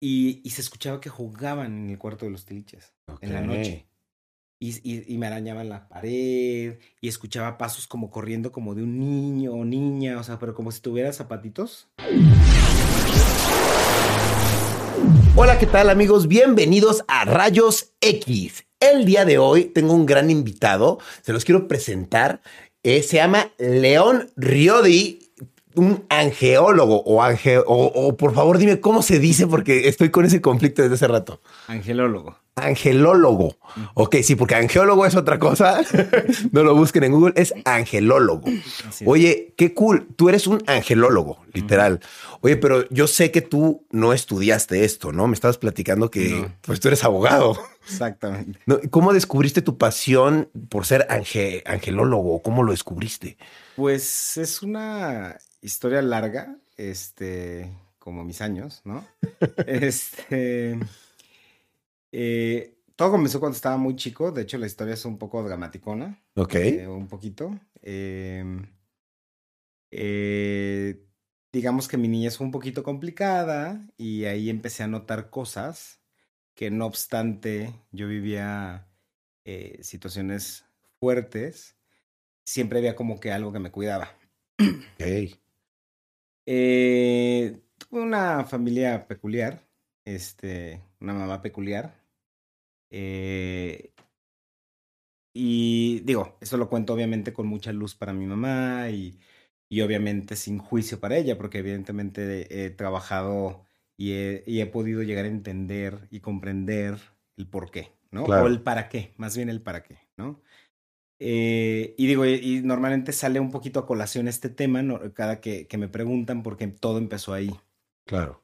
Y, y se escuchaba que jugaban en el cuarto de los tiliches en la noche. Y, y, y, me arañaban la pared y escuchaba pasos como corriendo como de un niño o niña, o sea, pero como si tuviera zapatitos. Hola, ¿qué tal amigos? Bienvenidos a Rayos X. El día de hoy tengo un gran invitado, se los quiero presentar. Eh, se llama León Riodi, un angeólogo o, ange, o, por favor dime cómo se dice porque estoy con ese conflicto desde hace rato. Angelólogo. Angelólogo. Ok, sí, porque angeólogo es otra cosa. no lo busquen en Google, es angelólogo. Oye, qué cool. Tú eres un angelólogo, literal. Oye, pero yo sé que tú no estudiaste esto, ¿no? Me estabas platicando que pues tú eres abogado. Exactamente. ¿Cómo descubriste tu pasión por ser angelólogo? ¿Cómo lo descubriste? Pues es una historia larga, este, como mis años, ¿no? este, eh, todo comenzó cuando estaba muy chico, de hecho la historia es un poco dramaticona. Ok. Eh, un poquito. Em, eh, digamos que mi niñez fue un poquito complicada y ahí empecé a notar cosas que no obstante yo vivía situaciones fuertes, siempre había como que algo que me cuidaba. Ok. Eh, tuve una familia peculiar, este, una mamá peculiar. Eh, y digo, eso lo cuento obviamente con mucha luz para mi mamá y, y obviamente sin juicio para ella, porque evidentemente he trabajado y he, y he podido llegar a entender y comprender el por qué, ¿no? O el para qué, más bien el para qué, ¿no? Eh, y digo, y, normalmente sale un poquito a colación este tema cada que, que, me preguntan porque todo empezó ahí. Claro.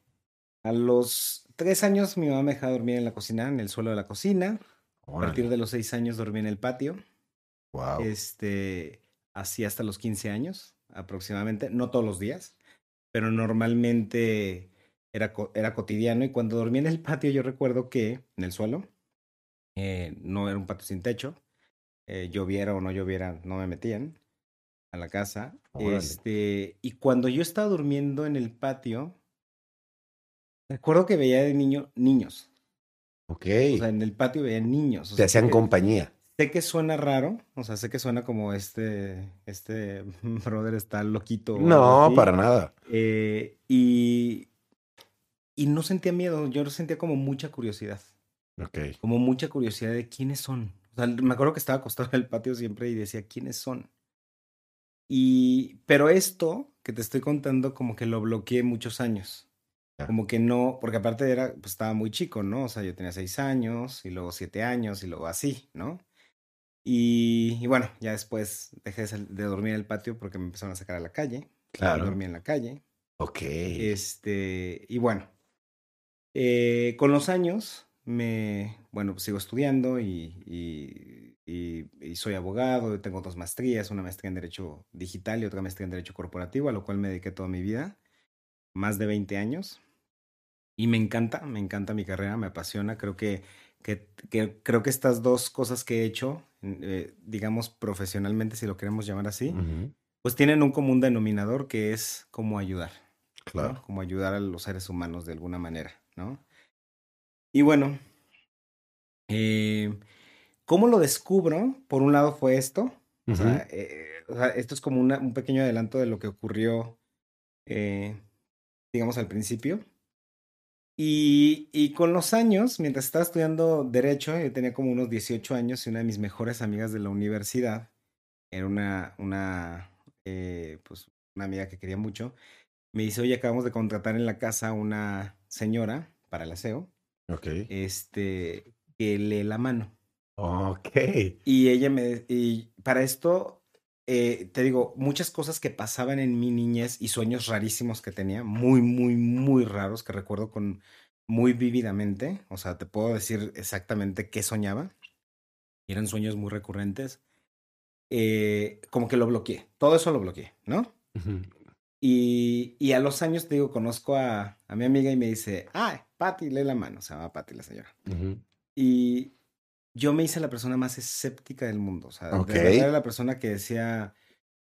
A los tres años mi mamá me dejaba dormir en la cocina, en el suelo de la cocina. A partir de los seis años dormí en el patio. Wow. Este, así hasta los 15 años aproximadamente, no todos los días, pero normalmente era, era cotidiano y cuando dormí en el patio yo recuerdo que en el suelo, eh, no era un patio sin techo, eh, lloviera o no lloviera, no me metían a la casa. Este, y cuando yo estaba durmiendo en el patio, recuerdo que veía de niño niños. Ok. O sea, en el patio veía niños. O Te hacían compañía. Sé que suena raro, o sea, sé que suena como este, este brother está loquito. No, para nada. Eh, y, y no sentía miedo, yo sentía como mucha curiosidad. Ok. Como mucha curiosidad de quiénes son. O sea, me acuerdo que estaba acostado en el patio siempre y decía, ¿quiénes son? Y, pero esto que te estoy contando como que lo bloqueé muchos años. Como que no, porque aparte era, pues estaba muy chico, ¿no? O sea, yo tenía seis años y luego siete años y luego así, ¿no? Y, y bueno, ya después dejé de, dormir en el patio porque me empezaron a sacar a la calle. Claro. Dormí en la calle. Ok. Este, y bueno, eh, con los años me, bueno, pues sigo estudiando y, y, y, soy abogado, tengo dos maestrías, una maestría en Derecho Digital y otra maestría en Derecho Corporativo, a lo cual me dediqué toda mi vida, más de 20 años. Y me encanta, me encanta mi carrera, me apasiona, creo que, que, que creo que estas dos cosas que he hecho, eh, digamos profesionalmente, si lo queremos llamar así, pues tienen un común denominador que es como ayudar. Claro. Como ayudar a los seres humanos de alguna manera, ¿no? Y bueno, eh, ¿cómo lo descubro? Por un lado fue esto. o, sea, eh, esto es como un pequeño adelanto de lo que ocurrió, eh, digamos, al principio. Y, y, con los años, mientras estaba estudiando Derecho, yo tenía como unos 18 años y una de mis mejores amigas de la universidad era una, una, pues, una amiga que quería mucho. Me dice, oye, acabamos de contratar en la casa una señora para el aseo. Ok. Este, que lee la mano. Ok. Y ella me, y para esto, eh, te digo, muchas cosas que pasaban en mi niñez y sueños rarísimos que tenía, muy, muy, muy raros, que recuerdo con muy vívidamente. O sea, te puedo decir exactamente qué soñaba. Y eran sueños muy recurrentes. Eh, como que lo bloqueé. Todo eso lo bloqueé, ¿no? y, y, a los años, te digo, conozco a, a mi amiga y me dice, ah, Patty, lee la mano. Se llama Patty la señora. Y yo me hice la persona más escéptica del mundo. O sea, de verdad era la persona que decía,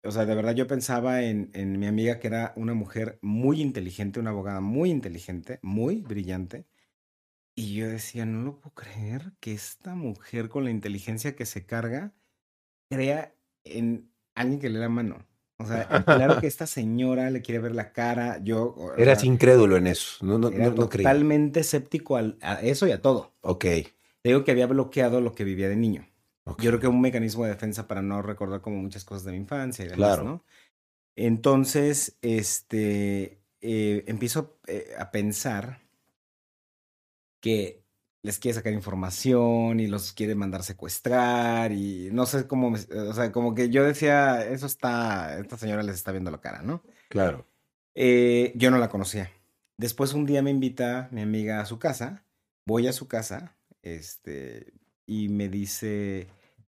o sea, de verdad yo pensaba en, en mi amiga que era una mujer muy inteligente, una abogada muy inteligente, muy brillante, Y yo decía, no lo puedo creer que esta mujer con la inteligencia que se carga crea en alguien que le da mano. O sea, claro que esta señora le quiere ver la cara. Yo. Eras incrédulo en eso. No, no, era no, totalmente escéptico a eso y a todo. Ok. Te digo que había bloqueado lo que vivía de niño. Yo creo que un mecanismo de defensa para no recordar como muchas cosas de mi infancia y demás, claro. ¿no? Entonces, este, eh, empiezo eh, a pensar que les quiere sacar información y los quiere mandar secuestrar y no sé cómo, o sea, como que yo decía, eso está, esta señora les está viendo la cara, ¿no? Claro. Eh, yo no la conocía. Después un día me invita mi amiga a su casa, voy a su casa, este, y me dice,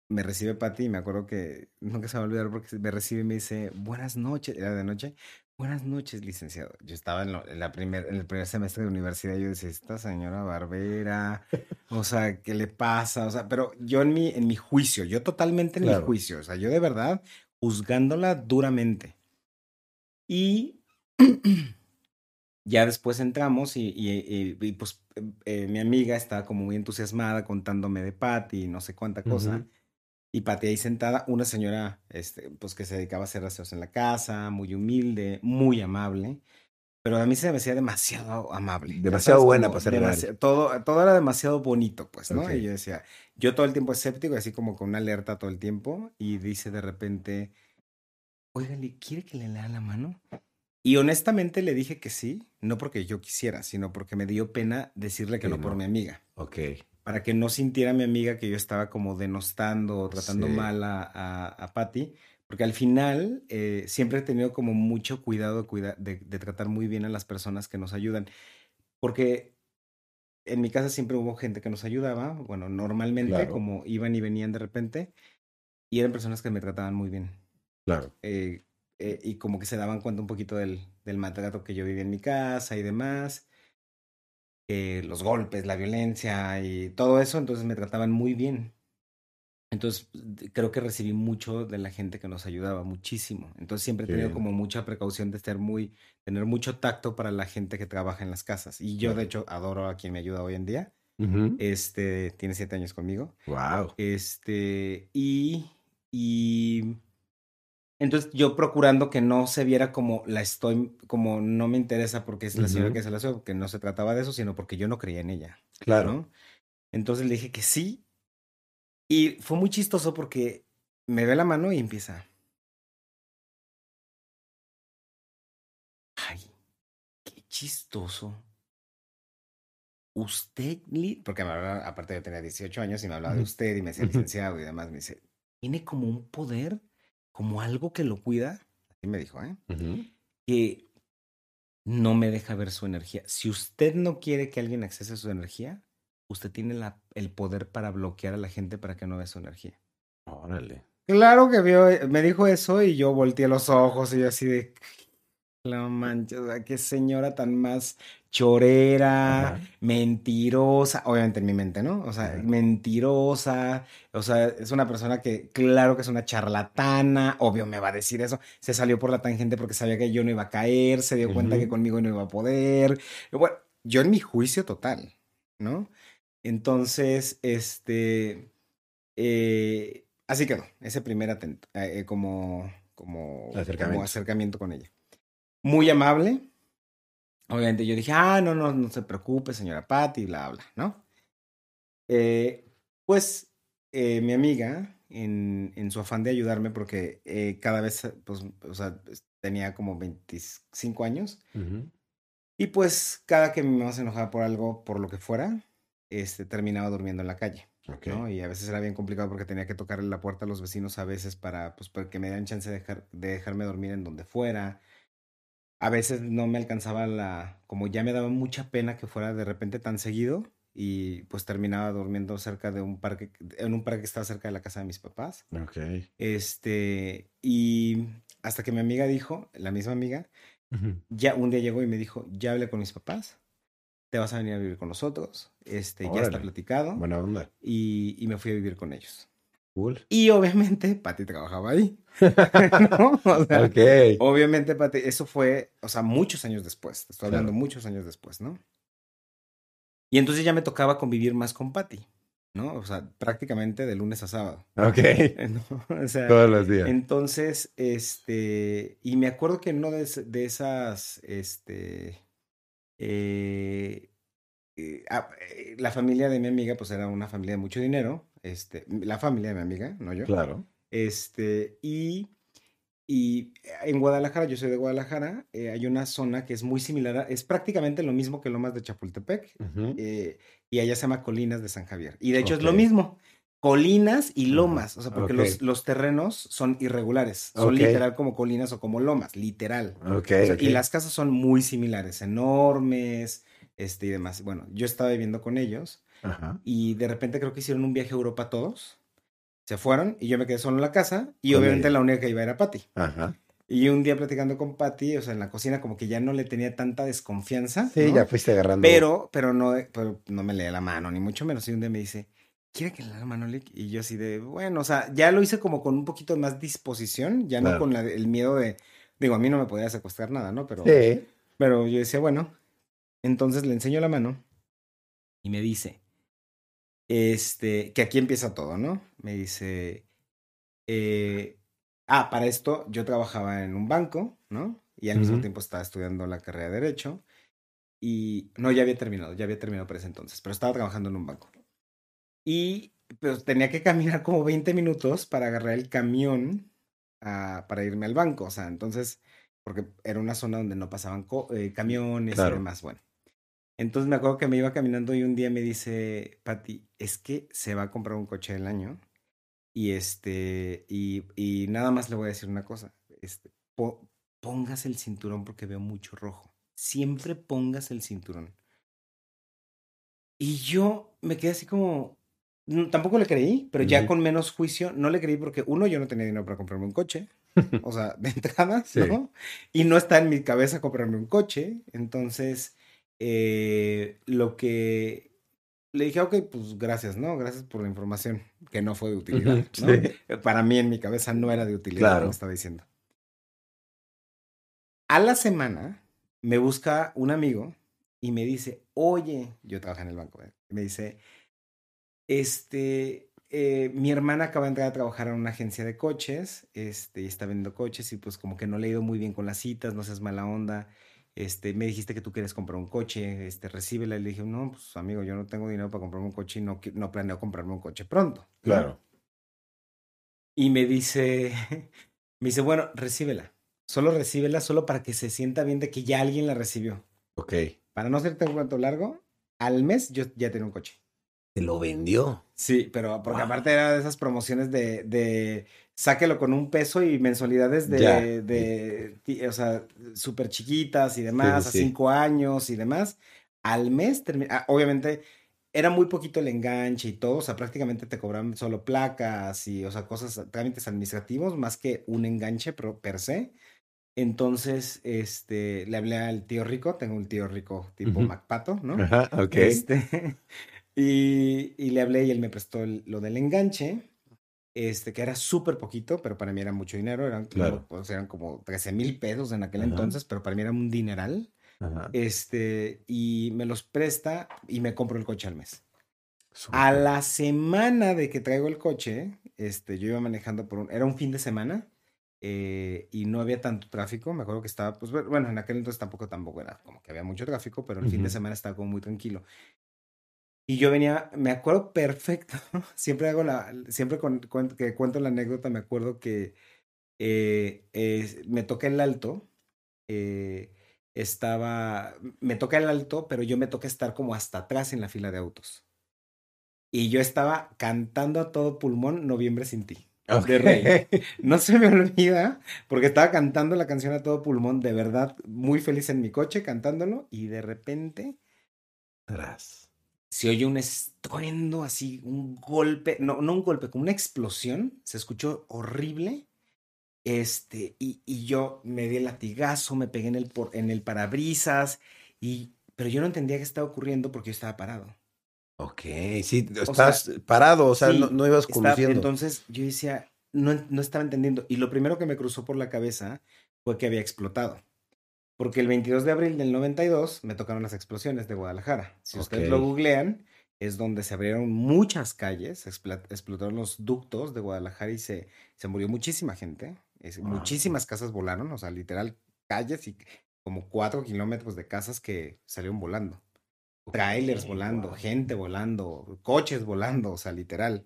me recibe Pati, me acuerdo que nunca se va a olvidar porque me recibe y me dice, buenas noches, era de noche, Buenas noches, licenciado. Yo estaba en, la primer, en el primer semestre de universidad y yo decía, esta señora Barbera, o sea, ¿qué le pasa? O sea, pero yo en mi, en mi juicio, yo totalmente en mi juicio, o sea, yo de verdad juzgándola duramente. Y ya después entramos y, y, pues eh, mi amiga estaba como muy entusiasmada contándome de Patty y no sé cuánta cosa. Y Pati ahí sentada, una señora este, pues que se dedicaba a hacer aseos en la casa, muy humilde, muy amable. Pero a mí se me hacía demasiado amable. Demasiado buena para ser todo, todo era demasiado bonito, pues, ¿no? Y yo decía, yo todo el tiempo escéptico, así como con una alerta todo el tiempo. Y dice de repente, oiga, ¿quiere que le lea la mano? Y honestamente le dije que sí, no porque yo quisiera, sino porque me dio pena decirle que no, por mi amiga. Ok para que no sintiera mi amiga que yo estaba como denostando o tratando mal a, a, Patty, porque al final eh, siempre he tenido como mucho cuidado de, tratar muy bien a las personas que nos ayudan, porque en mi casa siempre hubo gente que nos ayudaba, bueno, normalmente como iban y venían de repente, y eran personas que me trataban muy bien. Claro. Eh, eh, y como que se daban cuenta un poquito del, del maltrato que yo vivía en mi casa y demás. Eh, los golpes, la violencia y todo eso, entonces me trataban muy bien. Entonces creo que recibí mucho de la gente que nos ayudaba, muchísimo. Entonces siempre he tenido como mucha precaución de estar muy, tener mucho tacto para la gente que trabaja en las casas. Y yo de hecho adoro a quien me ayuda hoy en día. Este tiene siete años conmigo. Wow. Este, y, y entonces yo procurando que no se viera como la estoy, como no me interesa porque es la señora que se la hace, que no se trataba de eso, sino porque yo no creía en ella. Claro. Entonces le dije que sí. Y fue muy chistoso porque me ve la mano y empieza. Ay, qué chistoso. Usted, porque me hablaba, aparte de tener 18 años y me hablaba de usted y me decía licenciado y demás, me dice, tiene como un poder como algo que lo cuida, así me dijo, ¿eh? Que no me deja ver su energía. Si usted no quiere que alguien accese a su energía, usted tiene la, el poder para bloquear a la gente para que no vea su energía. Órale. Claro que vio, me dijo eso y yo volteé los ojos y yo así de, la mancha, qué señora tan más chorera, mentirosa, obviamente en mi mente, ¿no? O sea, mentirosa, o sea, es una persona que claro que es una charlatana, obvio me va a decir eso, se salió por la tangente porque sabía que yo no iba a caer, se dio cuenta que conmigo no iba a poder, bueno, yo en mi juicio total, ¿no? Entonces, este, eh, así quedó, ese primer atento, eh, como, como, como acercamiento con ella muy amable. Obviamente yo dije, ah, no, no, no se preocupe, señora Patty, bla, bla, ¿no? Eh, pues eh, mi amiga, en, en, su afán de ayudarme, porque eh, cada vez, pues, o sea, tenía como 25 años, y pues cada que mi mamá se enojaba por algo, por lo que fuera, este, terminaba durmiendo en la calle. ¿no? Y a veces era bien complicado porque tenía que tocarle la puerta a los vecinos a veces para, pues, para que me dieran chance de, dejar, de dejarme dormir en donde fuera a veces no me alcanzaba la, como ya me daba mucha pena que fuera de repente tan seguido y pues terminaba durmiendo cerca de un parque, en un parque que estaba cerca de la casa de mis papás. Ok. Este, y hasta que mi amiga dijo, la misma amiga, ya un día llegó y me dijo, ya hablé con mis papás, te vas a venir a vivir con nosotros, este, ya está platicado. Buena onda. Y, y me fui a vivir con ellos. Cool. Y obviamente Pati trabajaba ahí. Obviamente, Pati, eso fue, o sea, muchos años después. Estoy hablando muchos años después, ¿no? Y entonces ya me tocaba convivir más con Patty, ¿no? O sea, prácticamente de lunes a sábado. Ok. ¿no? O sea, Todos los días. entonces, este, y me acuerdo que en una de, es- de esas, este, eh, eh, ah, eh, la familia de mi amiga, pues era una familia de mucho dinero, este, la familia de mi amiga, no yo. Claro. Este, y, y en Guadalajara, yo soy de Guadalajara, eh, hay una zona que es muy similar, a- es prácticamente lo mismo que Lomas de Chapultepec, eh, y allá se llama Colinas de San Javier. Y de hecho es lo mismo, colinas y lomas, o sea, porque los, los terrenos son irregulares, son literal como colinas o como lomas, literal. O sea. Y las casas son muy similares, enormes, este y demás. Bueno, yo estaba viviendo con ellos Ajá. y de repente creo que hicieron un viaje a Europa todos. Se fueron y yo me quedé solo en la casa y obviamente la única que iba era Patty. Ajá. Y un día platicando con Patty, o sea, en la cocina como que ya no le tenía tanta desconfianza. Sí, ¿no? ya fuiste agarrando. Pero, pero no, pero no me lee la mano, ni mucho menos. Y un día me dice, ¿quiere que le lea la mano, Lick? Y yo así de, bueno, o sea, ya lo hice como con un poquito más disposición, ya no Claro. con la- el miedo de, digo, a mí no me podía secuestrar nada, ¿no? Pero, Sí. pero yo decía, bueno, entonces le enseño la mano y me dice, este, que aquí empieza todo, ¿no? Me dice, eh, ah, para esto yo trabajaba en un banco, ¿no? Y al mismo tiempo estaba estudiando la carrera de Derecho. Y no, ya había terminado, ya había terminado para ese entonces, pero estaba trabajando en un banco. Y pues tenía que caminar como 20 minutos para agarrar el camión ah, para irme al banco. O sea, entonces, porque era una zona donde no pasaban co- eh, camiones Claro. y demás. Bueno, entonces me acuerdo que me iba caminando y un día me dice, Pati, es que se va a comprar un coche del año. Y este, y, y nada más le voy a decir una cosa. Este, po- el cinturón porque veo mucho rojo. Siempre pongas el cinturón. Y yo me quedé así como, tampoco le creí, pero ya con menos juicio, no le creí porque uno, yo no tenía dinero para comprarme un coche, o sea, de entrada, Sí. ¿no? Y no está en mi cabeza comprarme un coche, entonces, eh, lo que le dije, ok, pues gracias, ¿no? Gracias por la información, que no fue de utilidad, ¿no? sí. Para mí en mi cabeza no era de utilidad, Claro. como estaba diciendo. A la semana me busca un amigo y me dice, oye, yo trabajo en el banco, ¿eh? me dice, este, eh, mi hermana acaba de entrar a trabajar en una agencia de coches, este, y está vendiendo coches y pues como que no le ha ido muy bien con las citas, no seas mala onda, este, me dijiste que tú quieres comprar un coche, este, recíbela, y le dije, no, pues amigo, yo no tengo dinero para comprarme un coche y no, no planeo comprarme un coche pronto. ¿no?". Claro. Y me dice, me dice, bueno, recíbela. Solo recíbela, solo para que se sienta bien de que ya alguien la recibió. Ok. Para no hacerte un cuento largo, al mes yo ya tenía un coche. Te lo vendió. Sí, pero porque Wow. aparte era de esas promociones de, de sáquelo con un peso y mensualidades de, Ya. de, o sea, súper chiquitas y demás, sí, a cinco años y demás. Al mes, ah, obviamente, era muy poquito el enganche y todo, o sea, prácticamente te cobraban solo placas y, o sea, cosas, trámites administrativos, más que un enganche pro- per se. Entonces, este, le hablé al tío rico, tengo un tío rico tipo Ujú. Macpato, ¿no? Ajá, ok. Este, y, y le hablé y él me prestó el- lo del enganche, este, que era súper poquito, pero para mí era mucho dinero, eran, como- Claro. pues, eran como 13 mil pesos en aquel Ajá. entonces, pero para mí era un dineral. Ajá. Este, y me los presta y me compro el coche al mes. A la semana de que traigo el coche, este, yo iba manejando por un, era un fin de semana eh, y no había tanto tráfico. Me acuerdo que estaba, pues bu- bueno, en aquel entonces tampoco, tampoco era como que había mucho tráfico, pero el fin de semana estaba como muy tranquilo. Y yo venía, me acuerdo perfecto, siempre hago la, siempre con, que cuento la anécdota, me acuerdo que eh, eh, me toca el alto, eh, estaba, me toca el alto, pero yo me toca estar como hasta atrás en la fila de autos. Y yo estaba cantando a todo pulmón Noviembre sin ti. Ok. de Rey. No se me olvida, porque estaba cantando la canción a todo pulmón, de verdad, muy feliz en mi coche cantándolo, y de repente Tras. Se oye un estruendo así, un golpe, no, no un golpe, como una explosión, se escuchó horrible. Este, y, y yo me di el latigazo, me pegué en el, por- en el parabrisas, y, pero yo no entendía qué estaba ocurriendo porque yo estaba parado. Ok, sí, sea, estás parado, o sea, sí, no, no ibas conduciendo. entonces yo decía, no, no estaba entendiendo. Y lo primero que me cruzó por la cabeza fue que había explotado. Porque el 22 de abril del 92 me tocaron las explosiones de Guadalajara. Si ustedes lo googlean, es donde se abrieron muchas calles, explotaron los ductos de Guadalajara y se, se murió muchísima gente. es- Wow. Muchísimas casas volaron, o sea, literal, calles y como cuatro kilómetros de casas que salieron volando. Trailers volando, wow. gente volando, coches volando, o sea, literal.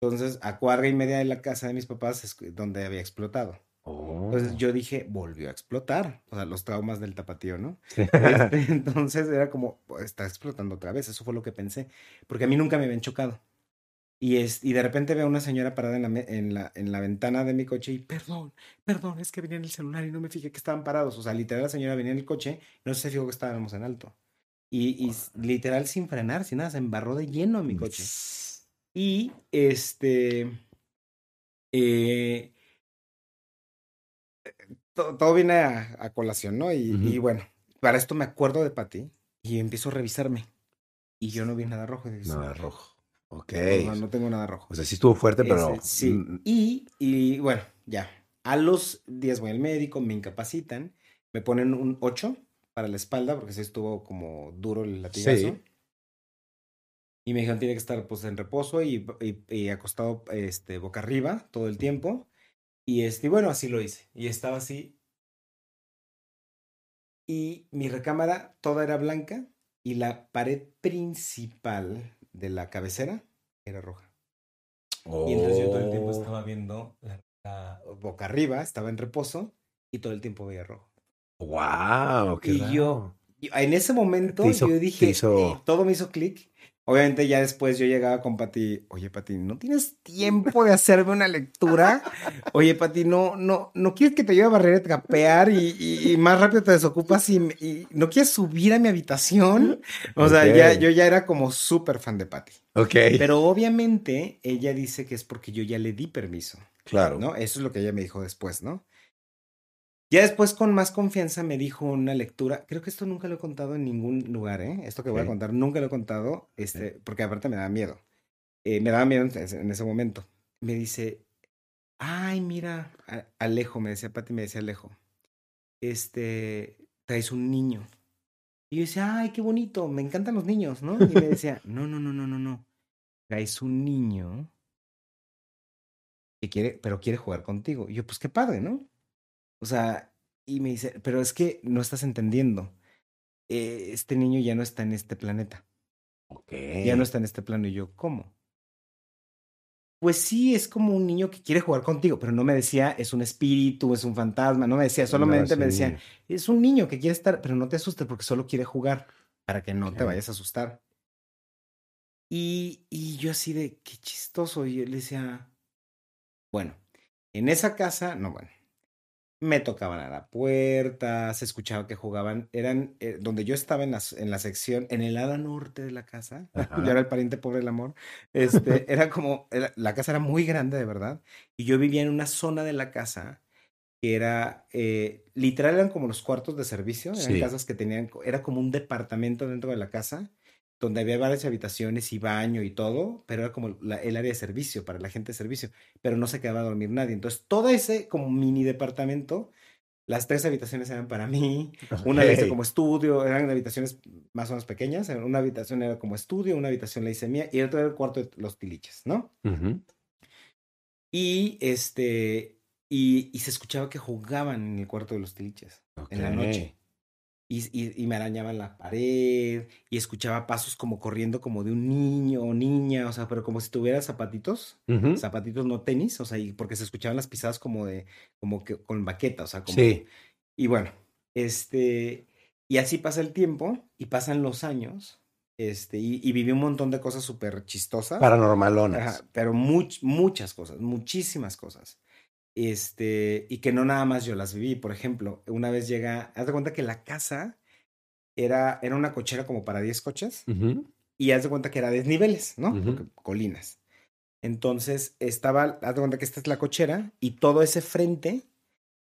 Entonces, a cuadra y media de la casa de mis papás es donde había explotado. Oh. Entonces yo dije, volvió a explotar. O sea, los traumas del tapatío, ¿no? Sí. Este, entonces era como, "Pues, está explotando otra vez. Eso fue lo que pensé. Porque a mí nunca me habían chocado. Y, es, y de repente veo a una señora parada en la, en, la, en la ventana de mi coche y, perdón, perdón, es que venía en el celular y no me fijé que estaban parados. O sea, literal la señora venía en el coche no se fijó que estábamos en alto. Y, y s- literal sin frenar, sin nada, se embarró de lleno en mi coche. Y este. eh, to- todo, viene a, a colación, ¿no? Y, bueno, para esto me acuerdo de Pati y empiezo a revisarme. Y yo no vi nada rojo. dije, Nada rojo. Ok. No, no tengo nada rojo. O sea, sí estuvo fuerte, pero. Ese, sí. mm, Y, y bueno, ya. A los días voy al médico, me incapacitan, me ponen un 8 para la espalda porque sí estuvo como duro el latigazo. Sí. Y me dijeron tiene que estar pues en reposo y, y- y acostado este, boca arriba todo el tiempo. Y este, bueno, así lo hice. Y estaba así. Y mi recámara toda era blanca y la pared principal de la cabecera era roja. Y entonces yo todo el tiempo Oh. estaba viendo la, la boca arriba, estaba en reposo y todo el tiempo veía rojo. ¡Wow! ¡Qué Y raro! yo- en ese momento hizo- yo dije, hizo- eh, todo me hizo clic. Obviamente ya después yo llegaba con Pati, oye Pati, ¿no tienes tiempo de hacerme una lectura? Oye Pati, no, no, no quieres que te lleve a barrer, a trapear y, y- y más rápido te desocupas y, y no quieres subir a mi habitación. O sea, ya, yo ya era como súper fan de Pati. Ok. Pero obviamente ella dice que es porque yo ya le di permiso, claro. ¿no? Eso es lo que ella me dijo después, ¿no? Ya después con más confianza me dijo una lectura, creo que esto nunca lo he contado en ningún lugar, ¿eh? Esto que voy a contar nunca lo he contado, este, porque aparte me daba miedo. Eh, me daba miedo en ese, en ese momento. Me dice, ay, mira, Alejo, me decía Pati, me decía Alejo, este, traes un niño. Y yo decía, ay, qué bonito, me encantan los niños, ¿no? Y me decía, no, no, no, no, no, no. Traes un niño que quiere, pero quiere jugar contigo. Y yo, pues qué padre, ¿no? O sea, y me dice, pero es que no estás entendiendo. Eh, este niño ya no está en este planeta. Ok. Ya no está en este plano. Y yo, ¿cómo? Pues sí, es como un niño que quiere jugar contigo, pero no me decía, es un espíritu, es un fantasma, no me decía, solamente No, me decía, es un niño que quiere estar, pero no te asustes porque solo quiere jugar, para que no te vayas a asustar. Y, y yo así de, qué chistoso, y yo le decía, bueno, en esa casa, no, bueno, me tocaban a la puerta, se escuchaba que jugaban, eran eh, donde yo estaba en la, en la sección, en el ala norte de la casa, yo era el pariente pobre del amor, este, era como, era- la casa era muy grande de verdad, y yo vivía en una zona de la casa que era, eh, literal eran como los cuartos de servicio, eran Sí. casas que tenían, era como un departamento dentro de la casa, donde había varias habitaciones y baño y todo, pero era como la- el área de servicio para la gente de servicio, pero no se quedaba a dormir nadie. Entonces, todo ese como mini departamento, las tres habitaciones eran para mí, una la hice como estudio, eran habitaciones más o menos pequeñas, una habitación era como estudio, una habitación la hice mía y el otro era el cuarto de los tiliches, ¿no? Ujú. Y este, y, y se escuchaba que jugaban en el cuarto de los tiliches en la noche. Y, y, y me arañaban la pared y escuchaba pasos como corriendo como de un niño o niña, o sea, pero como si tuviera zapatitos, zapatitos no tenis, o sea, y porque se escuchaban las pisadas como de, como que con baqueta, o sea, como. Sí. Y bueno, este, y así pasa el tiempo y pasan los años, este, y, y viví un montón de cosas súper chistosas. Paranormalonas. Ajá, pero much- muchas cosas, muchísimas cosas. Este, y que no nada más yo las viví. Por ejemplo, una vez llega, haz de cuenta que la casa era, era una cochera como para 10 coches y haz de cuenta que era desniveles, ¿no? Colinas. Entonces estaba, haz de cuenta que esta es la cochera y todo ese frente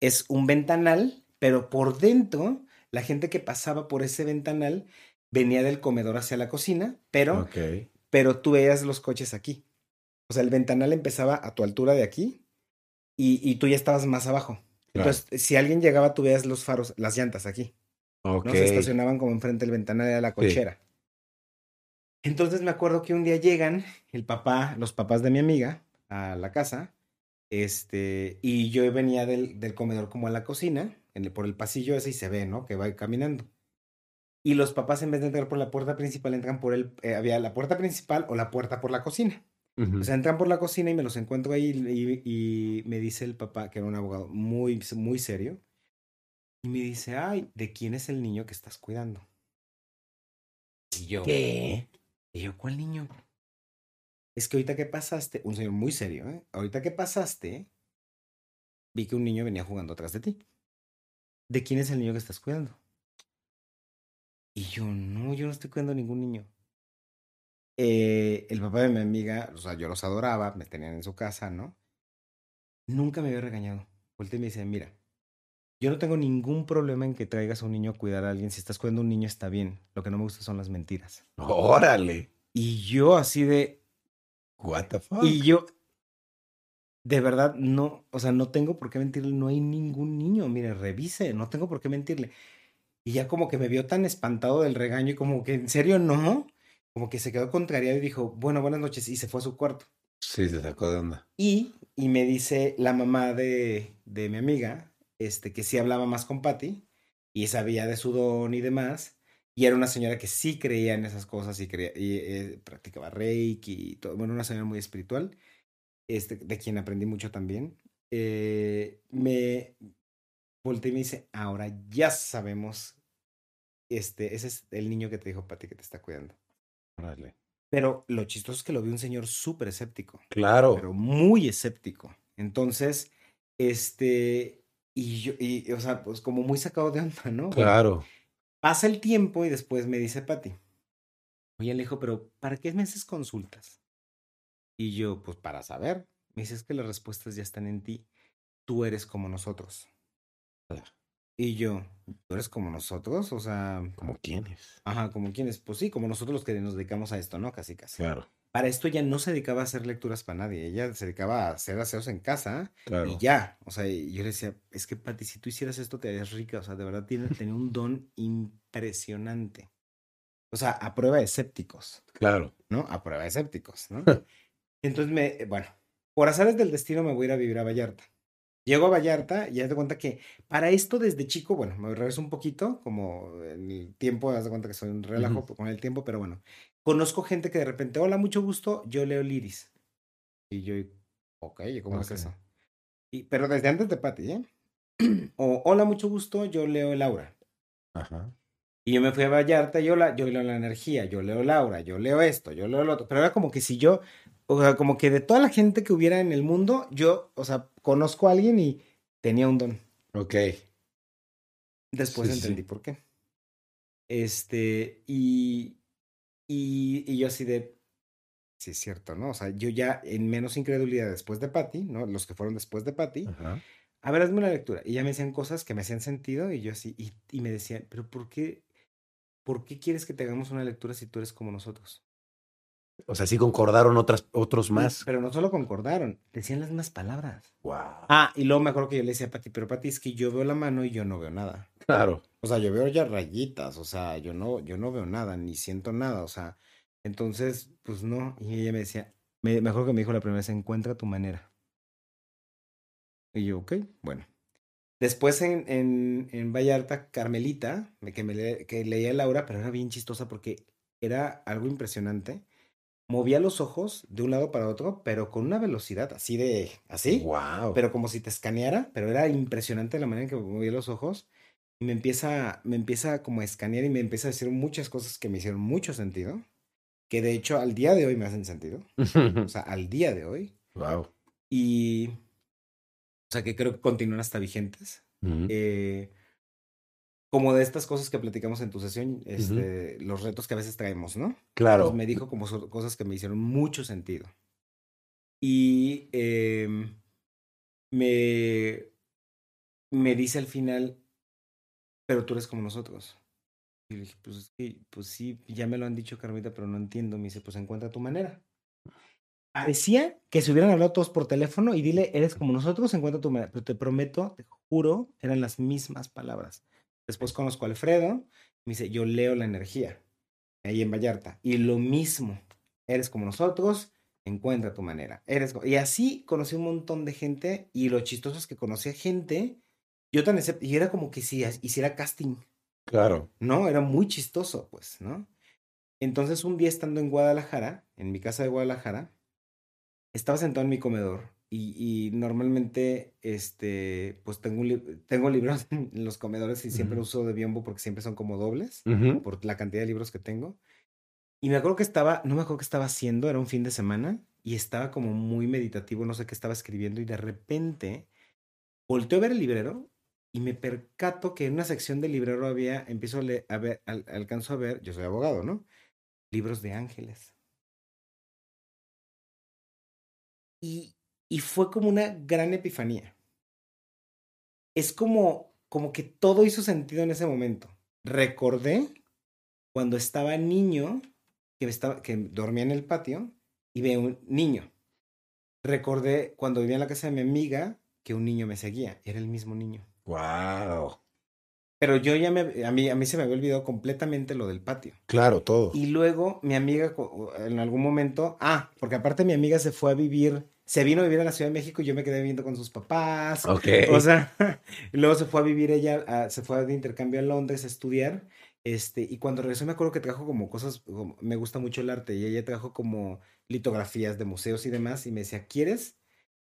es un ventanal, pero por dentro, la gente que pasaba por ese ventanal venía del comedor hacia la cocina, pero Ok. pero tú veías los coches aquí. O sea, el ventanal empezaba a tu altura de aquí y, y tú ya estabas más abajo. Claro. Entonces, si alguien llegaba, tú veías los faros, las llantas aquí. Ok. ¿no? Se estacionaban como enfrente del ventanal de la cochera. Entonces me acuerdo que un día llegan el papá, los papás de mi amiga a la casa, este, y yo venía del, del comedor como a la cocina, en el- por el pasillo ese y se ve, ¿no? Que va caminando. Y los papás en vez de entrar por la puerta principal, entran por el, eh, había la puerta principal o la puerta por la cocina. O sea, entran por la cocina y me los encuentro ahí y, y me dice el papá, que era un abogado muy, muy serio, y me dice, ay, ¿de quién es el niño que estás cuidando? Y yo, ¿Qué? y yo, ¿cuál niño? Es que ahorita que pasaste, un señor muy serio, ¿eh? Ahorita que pasaste, vi que un niño venía jugando atrás de ti. ¿De quién es el niño que estás cuidando? Y yo, no, yo no estoy cuidando a ningún niño. Eh, el papá de mi amiga, o sea, yo los adoraba, me tenían en su casa, ¿no? Nunca me había regañado. Volteé y me dice, mira, yo no tengo ningún problema en que traigas a un niño a cuidar a alguien. Si estás cuidando a un niño está bien. Lo que no me gusta son las mentiras. Órale. Y yo así de, What the fuck. y yo, de verdad, no, o sea, no tengo por qué mentirle, no hay ningún niño, mire, revise, no tengo por qué mentirle. Y ya como que me vio tan espantado del regaño y como que, ¿en serio no? Como que se quedó contrariado y dijo, bueno, buenas noches, y se fue a su cuarto. Sí, se sacó de onda. Y, y me dice la mamá de, de mi amiga, este, que sí hablaba más con Patty y sabía de su don y demás. Y era una señora que sí creía en esas cosas y, creía, y eh, practicaba reiki y todo. Bueno, una señora muy espiritual, este, de quien aprendí mucho también. Eh, me volteé y me dice, ahora ya sabemos, este, ese es el niño que te dijo Patty que te está cuidando. Órale. Pero lo chistoso es que lo vi un señor súper escéptico Claro. pero muy escéptico. Entonces, este, y yo, y, o sea, pues como muy sacado de onda, ¿no? Bueno, Claro. pasa el tiempo y después me dice Pati, oye, le dijo, pero ¿para qué me haces consultas? Y yo, pues para saber. Me dice, es que las respuestas ya están en ti. Tú eres como nosotros. Y yo, ¿tú eres como nosotros? O sea, ¿Como quiénes? ajá, ¿como quiénes? Pues sí, como nosotros los que nos dedicamos a esto, ¿no? Casi, casi. Claro. Para esto ella no se dedicaba a hacer lecturas para nadie, ella se dedicaba a hacer aseos en casa Claro. y ya. O sea, yo le decía, es que Pati, si tú hicieras esto te harías rica, o sea, de verdad tiene, un don impresionante. O sea, a prueba de escépticos, Claro. ¿no? A prueba de escépticos, ¿no? Entonces me, bueno, por azares del destino me voy a ir a vivir a Vallarta. Llego a Vallarta y haz de cuenta que para esto desde chico, bueno, me regreso un poquito, como en el tiempo, haz de cuenta que soy un relajo con el tiempo, pero bueno, conozco gente que de repente, hola, mucho gusto, yo leo Liris. Y yo, ok, ¿cómo es Ok. eso? Y, pero desde antes de Pati, ¿eh? O, hola, mucho gusto, yo leo Laura. Ajá. Y yo me fui a Vallarta, yo, la, yo leo la energía, yo leo Laura, yo leo esto, yo leo lo otro. Pero era como que si yo, o sea, como que de toda la gente que hubiera en el mundo, yo, o sea, conozco a alguien y tenía un don. Ok. Después Sí, sí, sí. entendí por qué. Este, y, y, y yo así de, sí es cierto, ¿no? O sea, yo ya en menos incredulidad después de Patty, ¿no? Los que fueron después de Patty, Ajá. a ver, hazme una lectura. Y ya me decían cosas que me hacían sentido y yo así, y, y me decían, pero ¿por qué, ¿por qué quieres que te hagamos una lectura si tú eres como nosotros? O sea, sí concordaron otras, otros más. Pero no solo concordaron, decían las mismas palabras. Wow. Ah, y luego me acuerdo que yo le decía a Pati, pero Pati, es que yo veo la mano y yo no veo nada. Claro. O sea, yo veo ya rayitas, o sea, yo no, yo no veo nada, ni siento nada, o sea, entonces, pues no. Y ella me decía, me, me acuerdo que me dijo la primera vez, encuentra tu manera. Y yo, ok, bueno. Después en, en, en Vallarta, Carmelita, me- que, me le- que leía Laura, pero era bien chistosa porque era algo impresionante. Movía los ojos de un lado para otro, pero con una velocidad así de, así, Wow. pero como si te escaneara, pero era impresionante la manera en que movía los ojos. Y me empieza, me empieza como a escanear y me empieza a decir muchas cosas que me hicieron mucho sentido, que de hecho al día de hoy me hacen sentido, o sea, al día de hoy. wow. Y, o sea, que creo que continúan hasta vigentes. Eh, como de estas cosas que platicamos en tu sesión, este, los retos que a veces traemos, ¿no? Claro. Pues me dijo como cosas que me hicieron mucho sentido. Y em, me, me dice al final, pero tú eres como nosotros. Y le dije, pues, pues sí, ya me lo han dicho, Carmita, pero no entiendo. Me dice, pues encuentra tu manera. parecía que se hubieran hablado todos por teléfono y dile, eres como nosotros, encuentra tu manera. Pero te prometo, te juro, eran las mismas palabras. Después conozco a Alfredo, me dice, yo leo la energía, ahí en Vallarta. Y lo mismo, eres como nosotros, encuentra tu manera. Eres y así conocí un montón de gente y lo chistoso es que conocí a gente, yo tan y era como que si hiciera casting. Claro. No, era muy chistoso, pues, ¿no? Entonces un día estando en Guadalajara, en mi casa de Guadalajara, estaba sentado en mi comedor y, normalmente, este, pues tengo, tengo libros en los comedores y siempre uso de biombo porque siempre son como dobles por la cantidad de libros que tengo. Y me acuerdo que estaba, no me acuerdo qué estaba haciendo, era un fin de semana y estaba como muy meditativo, no sé qué estaba escribiendo y de repente volteo a ver el librero y me percato que en una sección del librero había, empiezo a, leer, a ver, alcanzo a ver, yo soy abogado, ¿no? Libros de ángeles. Y, y fue como una gran epifanía. Es como, como que todo hizo sentido en ese momento. Recordé cuando estaba niño, que, estaba, que dormía en el patio y veía un niño. Recordé cuando vivía en la casa de mi amiga que un niño me seguía. Era el mismo niño. Wow. Pero yo ya me, a mí, a mí se me había olvidado completamente lo del patio. Claro, todo. Y luego mi amiga en algún momento, ah, porque aparte mi amiga se fue a vivir se vino a vivir a la Ciudad de México y yo me quedé viviendo con sus papás. Ok. O sea, y luego se fue a vivir ella, se fue de intercambio a Londres a estudiar. Este, y cuando regresó me acuerdo que trajo como cosas, me gusta mucho el arte y ella trajo como litografías de museos y demás y me decía, ¿quieres?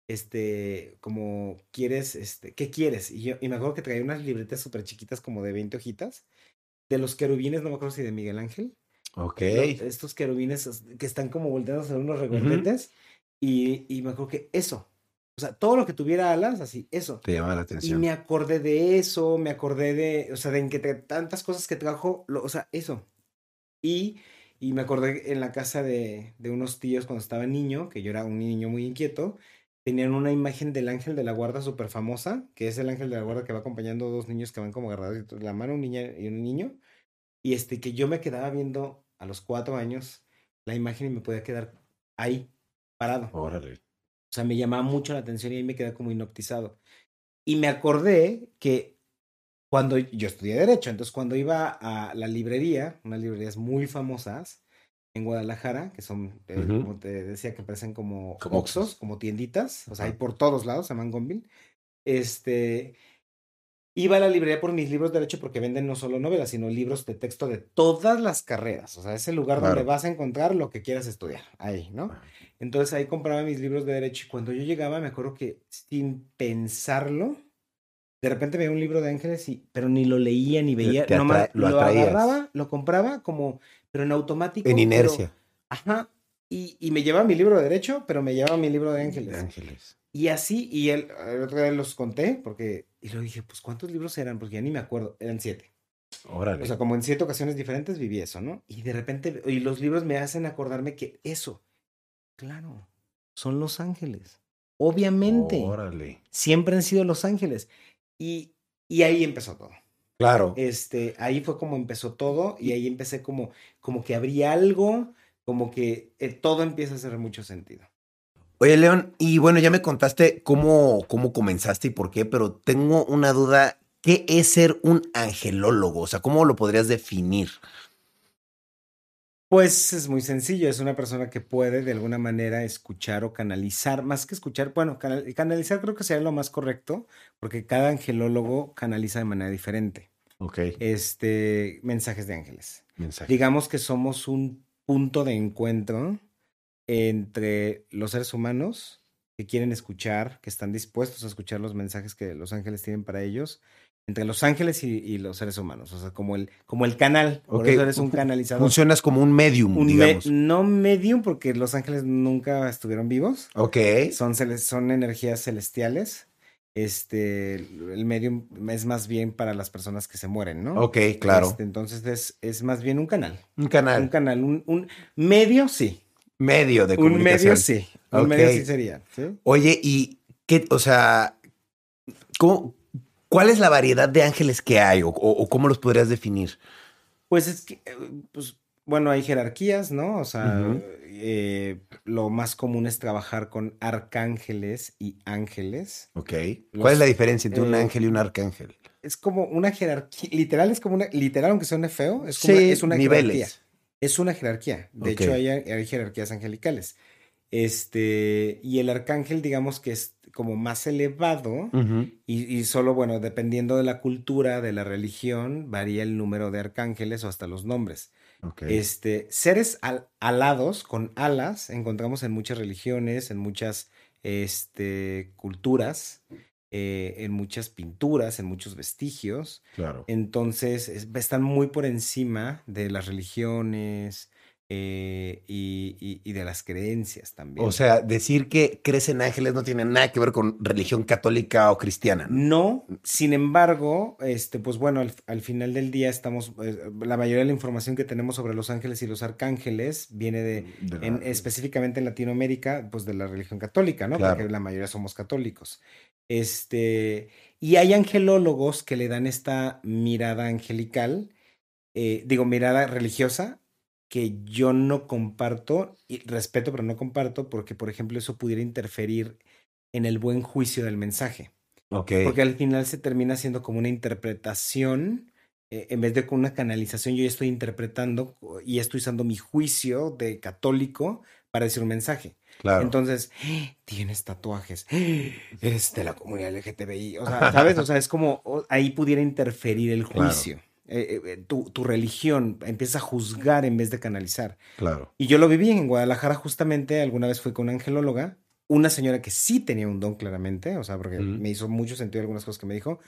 Este, como, ¿quieres? Este, ¿qué quieres? Y yo, y me acuerdo que traía unas libretas súper chiquitas como de 20 hojitas de los querubines, no me acuerdo si de Miguel Ángel. Ok. estos querubines que están como volteados en unos regordetes. Y, me acuerdo que eso, o sea, todo lo que tuviera alas, así, eso. Te llamaba la atención. Y me acordé de eso, me acordé de, o sea, de en que tantas cosas que trajo, o sea, eso. Y, y me acordé en la casa de, de unos tíos cuando estaba niño, que yo era un niño muy inquieto, tenían una imagen del ángel de la guarda súper famosa, que es el ángel de la guarda que va acompañando a dos niños que van como agarrados la mano, un niña y un niño. Y este, que yo me quedaba viendo a los cuatro años la imagen y me podía quedar ahí, parado. Órale. O sea, me llamaba mucho la atención y ahí me quedé como hipnotizado. Y me acordé que cuando yo estudié Derecho, entonces cuando iba a la librería, unas librerías muy famosas en Guadalajara, que son, eh, como te decía, que parecen como, como Oxos, como tienditas, o sea, hay por todos lados, se llaman Gonville. Este, Iba a la librería por mis libros de derecho porque venden no solo novelas, sino libros de texto de todas las carreras. O sea, es el lugar donde vas a encontrar lo que quieras estudiar. Ahí, ¿no? Entonces ahí compraba mis libros de derecho y cuando yo llegaba me acuerdo que sin pensarlo, de repente veía un libro de ángeles, y, pero ni lo leía ni veía. Nomás lo, lo agarraba, lo compraba como, pero en automático. En inercia. ajá. Y, y, me llevaba mi libro de derecho, pero me llevaba mi libro de ángeles. De ángeles. Y así, y el, el otro día los conté, porque, y lo dije, pues, ¿cuántos libros eran? Porque ya ni me acuerdo, eran siete. Órale. O sea, como en siete ocasiones diferentes viví eso, ¿no? Y de repente, y los libros me hacen acordarme que eso, claro, son los ángeles. Obviamente. Órale. Siempre han sido los ángeles. Y, y ahí empezó todo. Claro. Este, ahí fue como empezó todo y ahí empecé como, como que habría algo, como que eh, todo empieza a hacer mucho sentido. Oye, León, y bueno, ya me contaste cómo, cómo comenzaste y por qué, pero tengo una duda. ¿Qué es ser un angelólogo? O sea, ¿cómo lo podrías definir? Pues es muy sencillo, es una persona que puede de alguna manera escuchar o canalizar, más que escuchar, bueno, canalizar creo que sería lo más correcto, porque cada angelólogo canaliza de manera diferente. Ok. Este, mensajes de ángeles. Mensajes. Digamos que somos un punto de encuentro entre los seres humanos que quieren escuchar, que están dispuestos a escuchar los mensajes que los ángeles tienen para ellos, entre los ángeles y, los seres humanos, o sea, como el, como el canal, por eso eres un canalizador. Funcionas como un medium, digamos. no medium, porque los ángeles nunca estuvieron vivos. Ok. Son, son energías celestiales. Este, el medium es más bien para las personas que se mueren, ¿no? Ok, claro. Este, entonces es, es, más bien un canal. Un canal. Un canal, un, un medio, sí. Medio de comunicación. Un medio sí. Un medio sí sería. Oye, y qué, o sea, ¿cómo, ¿cuál es la variedad de ángeles que hay o, cómo los podrías definir? Pues es que, eh, pues, bueno, hay jerarquías, ¿no? O sea, eh, lo más común es trabajar con arcángeles y ángeles. Ok. Los- ¿Cuál es la diferencia entre un eh, ángel y un arcángel? Es como una jerarquía, literal es como una, literal aunque suene feo, es, como una- es una jerarquía. niveles. Es una jerarquía. De hecho, hay, hay jerarquías angelicales. Este, y el arcángel, digamos que es como más elevado, y, y solo, bueno, dependiendo de la cultura, de la religión, varía el número de arcángeles o hasta los nombres. Este, seres al- alados, con alas, encontramos en muchas religiones, en muchas este, culturas, eh, en muchas pinturas, en muchos vestigios. Claro. Entonces, es- están muy por encima de las religiones eh, y, y- y de las creencias también. O sea, decir que crees en ángeles no tiene nada que ver con religión católica o cristiana. ¿no? No, sin embargo, este, pues bueno, al, al final del día estamos, eh, la mayoría de la información que tenemos sobre los ángeles y los arcángeles viene de, en- específicamente en Latinoamérica, pues de la religión católica, ¿no? Claro. Porque la mayoría somos católicos. Este, y hay angelólogos que le dan esta mirada angelical, eh, digo, mirada religiosa, que yo no comparto, y respeto, pero no comparto, porque, por ejemplo, eso pudiera interferir en el buen juicio del mensaje. Porque al final se termina siendo como una interpretación, eh, en vez de con una canalización, yo ya estoy interpretando y estoy usando mi juicio de católico para decir un mensaje. claro. Entonces, "Ah, tienes tatuajes, ¡Ah! eres de la comunidad LGTBI, o sea, ¿sabes? O sea, es como ahí pudiera interferir el Claro. Eh, eh, tu, tu religión empieza a juzgar en vez de canalizar. claro. Y yo lo viví en Guadalajara justamente, alguna vez fui con una angelóloga, una señora que sí tenía un don claramente, o sea, porque me hizo mucho sentido algunas cosas que me dijo,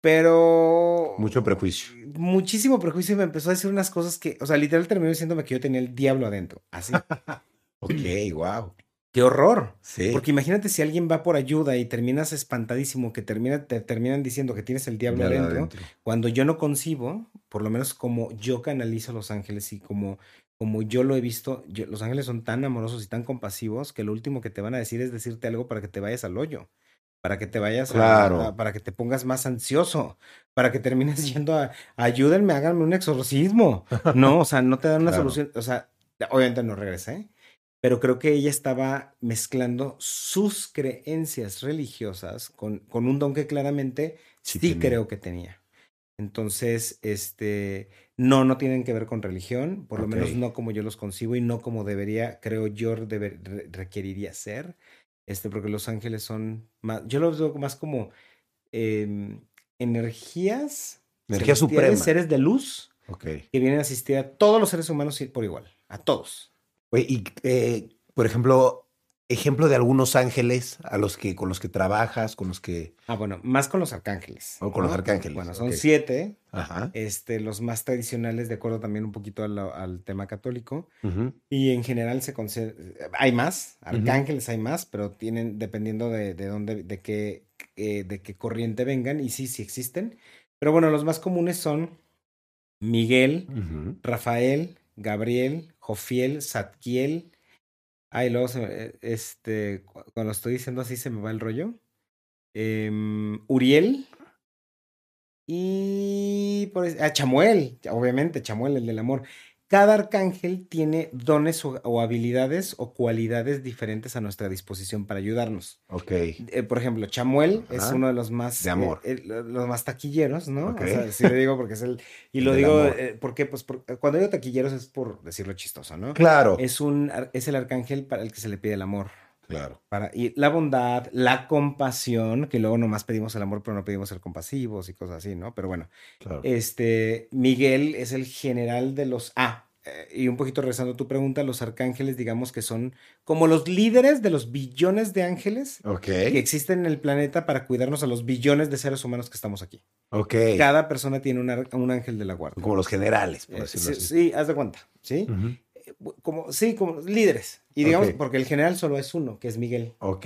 pero... Mucho prejuicio. Muchísimo prejuicio y me empezó a decir unas cosas que, o sea, literal terminó diciéndome que yo tenía el diablo adentro, así. Ok, wow. ¡Qué horror! Sí. Porque imagínate si alguien va por ayuda y terminas espantadísimo, que termina, te terminan diciendo que tienes el diablo Ya adentro, adentro. cuando yo no concibo, por lo menos como yo canalizo a los ángeles y como, como yo lo he visto, yo- los ángeles son tan amorosos y tan compasivos que lo último que te van a decir es decirte algo para que te vayas al hoyo, para que te vayas a- Claro. a- para que te pongas más ansioso, para que termines yendo a ayúdenme, háganme un exorcismo. No, o sea, no te dan una Claro. solución, o sea, obviamente no regresé, pero creo que ella estaba mezclando sus creencias religiosas con, con un don que claramente Sí creo que tenía. Entonces, este, no, no tienen que ver con religión, por lo menos no como yo los concibo y no como debería, creo yo, deber- re- requeriría ser, este, porque los ángeles son más, yo los veo más como em, energías, Energía suprema. seres de luz que vienen a asistir a todos los seres humanos por igual, a todos. Y eh, por ejemplo, ejemplo de algunos ángeles a los que con los que trabajas, con los que. Ah, bueno, más con los arcángeles. O con los arcángeles, Bueno, son siete. Ajá. Este, los más tradicionales, de acuerdo también un poquito al, al tema católico. Y en general se considera, hay más, arcángeles hay más, pero tienen, dependiendo de, de dónde, de qué, eh, de qué corriente vengan, y sí, sí existen. Pero bueno, los más comunes son Miguel. Rafael, Gabriel, Jofiel, Zadkiel. Ay, luego se eh, este, cu- cuando estoy diciendo así se me va el rollo. Em, Uriel. Y por ah, Chamuel, obviamente, Chamuel, el del amor. Cada arcángel tiene dones o, o habilidades o cualidades diferentes a nuestra disposición para ayudarnos. Ok. Eh, por ejemplo, Chamuel es uno de los más De amor. eh, eh, lo- los más taquilleros, ¿no? Ok. O sea, sí le digo porque es el y lo digo amor. ¿por qué? Pues por- cuando digo taquilleros es por decirlo chistoso, ¿no? Claro. Es un es el arcángel para el que se le pide el amor, Claro. para y la bondad, la compasión, que luego nomás pedimos el amor, pero no pedimos ser compasivos y cosas así, ¿no? Pero bueno, Claro. este Miguel es el general de los ah eh, y un poquito regresando a tu pregunta, los arcángeles digamos que son como los líderes de los billones de ángeles que existen en el planeta para cuidarnos a los billones de seres humanos que estamos aquí. Ok. Cada persona tiene un, ángel de la guarda. Como los generales, por Eh, decirlo sí, así. sí, haz de cuenta, ¿sí? Eh, Como, sí, como líderes. Y digamos, porque el general solo es uno, que es Miguel. Ok.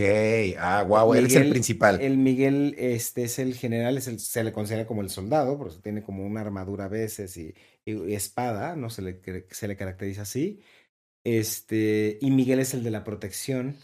Ah, wow. Él es el Miguel- principal. El Miguel este, es el general, es el- se le considera como el soldado, por eso tiene como una armadura a veces y espada, ¿no? Se le, se le caracteriza así. Este, y Miguel es el de la protección,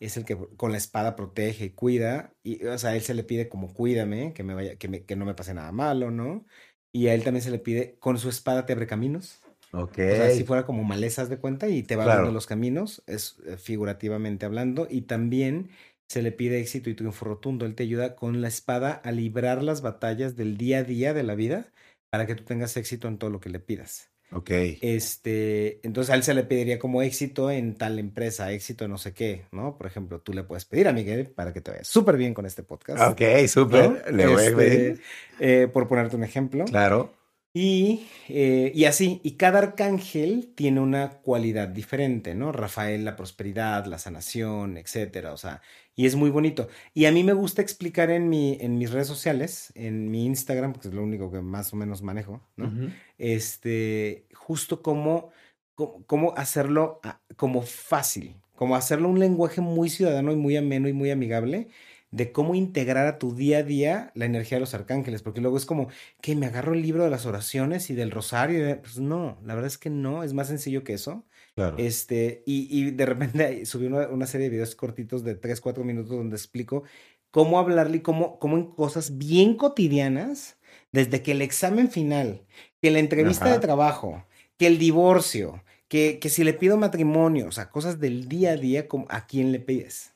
es el que con la espada protege y cuida, y o sea, a él se le pide como cuídame, que me vaya, que, me- que no me pase nada malo, ¿no? Y a él también se le pide, con su espada te abre caminos. Ok. O sea, si fuera como malezas de cuenta y te va Claro. dando los caminos, es eh, figurativamente hablando. Y también se le pide éxito y triunfo rotundo. Él te ayuda con la espada a librar las batallas del día a día de la vida para que tú tengas éxito en todo lo que le pidas. Ok. Este, entonces a él se le pediría como éxito en tal empresa, éxito en no sé qué, ¿no? Por ejemplo, tú le puedes pedir a Miguel para que te vaya súper bien con este podcast. Ok, súper. ¿no? Le voy a Este, pedir. eh, por ponerte un ejemplo. Claro. Y, eh, y así, y cada arcángel tiene una cualidad diferente, ¿no? Rafael, la prosperidad, la sanación, etcétera, o sea, y es muy bonito. Y a mí me gusta explicar en, mi, en mis redes sociales, en mi Instagram, porque es lo único que más o menos manejo, ¿no? Este, justo cómo, cómo, cómo hacerlo ah, como fácil, como hacerlo un lenguaje muy ciudadano y muy ameno y muy amigable de cómo integrar a tu día a día la energía de los arcángeles, porque luego es como que me agarro el libro de las oraciones y del rosario, pues no, la verdad es que no, es más sencillo que eso. Claro. Este, y, y de repente subí una, una serie de videos cortitos de 3, 4 minutos donde explico cómo hablarle y cómo, cómo en cosas bien cotidianas, desde que el examen final, que la entrevista Ajá. de trabajo, que el divorcio, que, que si le pido matrimonio, o sea, cosas del día a día, como a quién le pides.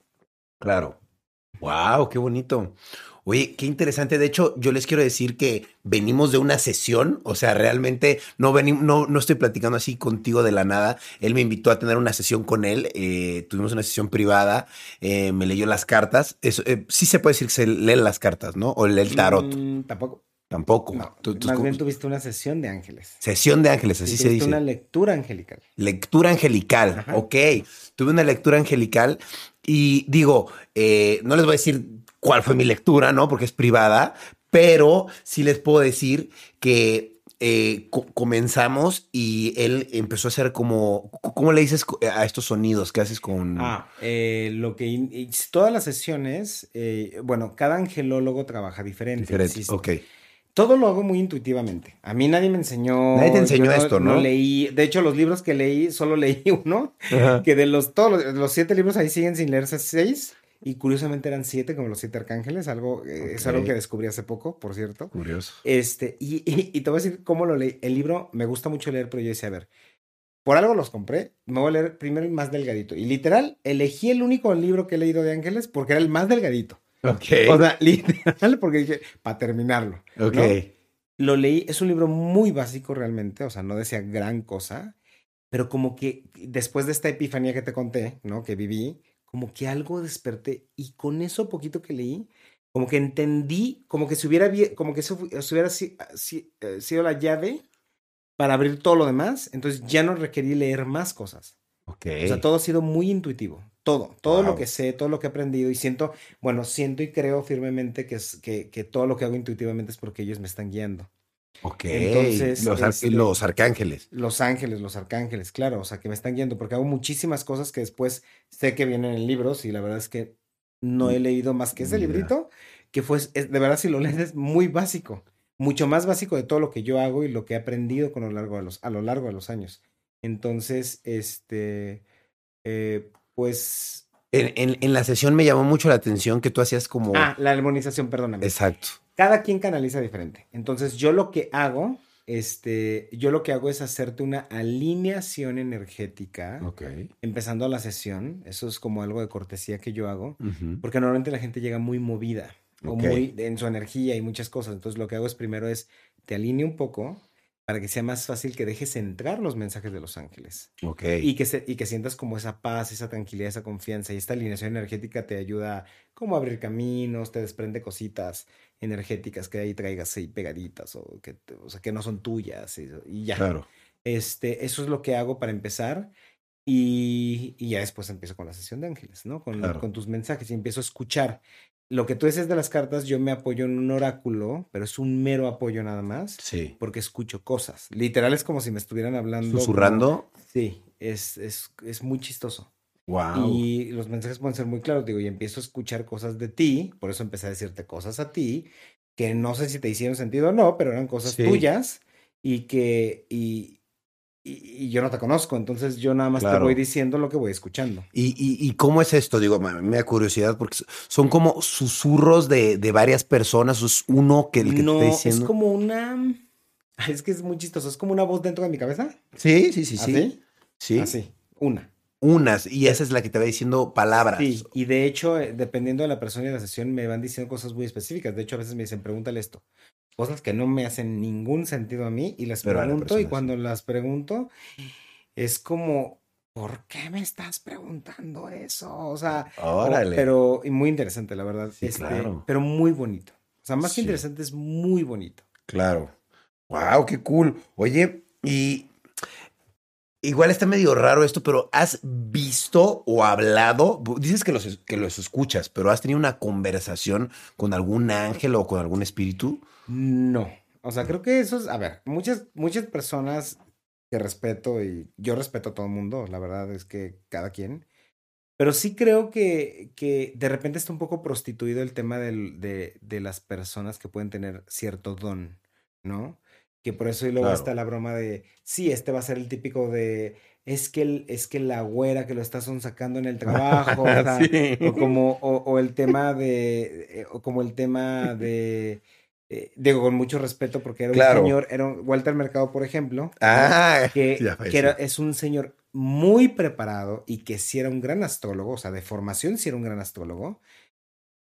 Claro. Wow, qué bonito. Oye, qué interesante. De hecho, yo les quiero decir que venimos de una sesión, o sea, realmente no venimos, no, no estoy platicando así contigo de la nada. Él me invitó a tener una sesión con él. eh, tuvimos una sesión privada. eh, me leyó las cartas. Eso, eh, sí se puede decir que se leen las cartas, ¿no? O lee el tarot. Mm, tampoco. Tampoco. No, Tú- tú- más bien tuviste una sesión de ángeles. Sesión de ángeles, así Sí, se tuviste dice. una lectura angelical. Lectura angelical, Ajá. ok. Tuve una lectura angelical y digo, eh, no les voy a decir cuál fue mi lectura, ¿no? Porque es privada, pero sí les puedo decir que eh, co- comenzamos y él empezó a hacer como, ¿cómo le dices a estos sonidos que haces con... Ah, eh, lo que todas las sesiones, eh, bueno, cada angelólogo trabaja diferente. Ok. Todo lo hago muy intuitivamente. A mí nadie me enseñó. Nadie te enseñó esto, ¿no? leí. De hecho, los libros que leí, solo leí uno. Ajá. Que de los todos los, los siete libros ahí siguen sin leerse seis. Y curiosamente eran siete, como los siete arcángeles. Algo, eh, es algo que descubrí hace poco, por cierto. Curioso. Este, y, y- y te voy a decir cómo lo leí. El libro me gusta mucho leer, pero yo decía, a ver, por algo los compré, me voy a leer primero el más delgadito. Y literal, elegí el único libro que he leído de ángeles porque era el más delgadito. Ok. O sea, literal, porque dije, para terminarlo. ok. ¿no? Lo leí, es un libro muy básico realmente, o sea, no decía gran cosa, pero como que después de esta epifanía que te conté, ¿no? Que viví, como que algo desperté y con eso poquito que leí, como que entendí, como que se hubiera, como que se hubiera si- si- eh, sido la llave para abrir todo lo demás, entonces ya no requerí leer más cosas. Ok. O sea, todo ha sido muy intuitivo. Todo, todo lo que sé, todo lo que he aprendido y siento, bueno, siento y creo firmemente que, es, que, que todo lo que hago intuitivamente es porque ellos me están guiando. Ok. Entonces, los, este- los arcángeles. Los ángeles, los arcángeles, claro, o sea, que me están guiando porque hago muchísimas cosas que después sé que vienen en libros y la verdad es que no he leído más que ese librito, que fue, es- de verdad si lo lees es muy básico, mucho más básico de todo lo que yo hago y lo que he aprendido con lo largo de los, a lo largo de los años. Entonces, este, eh, pues... En, en- en la sesión me llamó mucho la atención que tú hacías como... Ah, la armonización, perdóname. Exacto. Cada quien canaliza diferente. Entonces, yo lo que hago, este, yo lo que hago es hacerte una alineación energética, Ok. empezando la sesión. Eso es como algo de cortesía que yo hago, porque normalmente la gente llega muy movida o muy en su energía y muchas cosas. Entonces, lo que hago es primero es te alineo un poco para que sea más fácil que dejes entrar los mensajes de los ángeles. Ok. Y que, se- y que sientas como esa paz, esa tranquilidad, esa confianza. Y esta alineación energética te ayuda como a abrir caminos, te desprende cositas energéticas que ahí traigas ahí pegaditas o que, o sea, que no son tuyas y, y ya. Claro. Este, eso es lo que hago para empezar. Y, y ya después empiezo con la sesión de ángeles, ¿no? Con, Claro. con tus mensajes y empiezo a escuchar. Lo que tú dices de las cartas, yo me apoyo en un oráculo, pero es un mero apoyo nada más, Sí. porque escucho cosas. Literal es como si me estuvieran hablando. como- Susurrando. Sí, es, es, es muy chistoso. Wow. Y los mensajes pueden ser muy claros, digo, y empiezo a escuchar cosas de ti, por eso empecé a decirte cosas a ti, que no sé si te hicieron sentido o no, pero eran cosas Sí. tuyas y que, y, y, y yo no te conozco, entonces yo nada más te voy diciendo lo que voy escuchando. ¿Y, y, y cómo es esto? Digo, me, da curiosidad porque son como susurros de, de varias personas. ¿o ¿Es uno que el que te no, está es diciendo? como una... Es que es muy chistoso. Es como una voz dentro de mi cabeza. Sí, sí, sí, sí. ¿Así? Sí. Así. Una. Unas, y esa es la que te va diciendo palabras. Sí, y de hecho, eh, dependiendo de la persona y la sesión, me van diciendo cosas muy específicas. De hecho, a veces me dicen, pregúntale esto. Cosas que no me hacen ningún sentido a mí y las Pero a la pregunto. Y sí. cuando las pregunto, es como, ¿por qué me estás preguntando eso? O sea, Órale. pero muy interesante, la verdad. Sí, este, claro. Pero muy bonito. O sea, más Sí. que interesante, es muy bonito. Claro. Wow, qué cool. Oye, y igual está medio raro esto, pero ¿has visto o hablado? Dices que los, que los escuchas, pero ¿has tenido una conversación con algún ángel o con algún espíritu? No. O sea, creo que eso es, a ver, muchas, muchas personas que respeto y yo respeto a todo el mundo, la verdad es que cada quien. Pero sí creo que, que de repente está un poco prostituido el tema del- de, de las personas que pueden tener cierto don, ¿no? Que por eso y luego Claro. está la broma de, sí, este va a ser el típico de, es que, el, es que la güera que lo está sacando en el trabajo, o, sea, Sí. o como, o, o el tema de, eh, o como el tema de, eh, digo, con mucho respeto, porque era un señor, era un- Walter Mercado, por ejemplo. Ah, que, que era- es un señor muy preparado y que sí era un gran astrólogo, o sea, de formación sí era un gran astrólogo,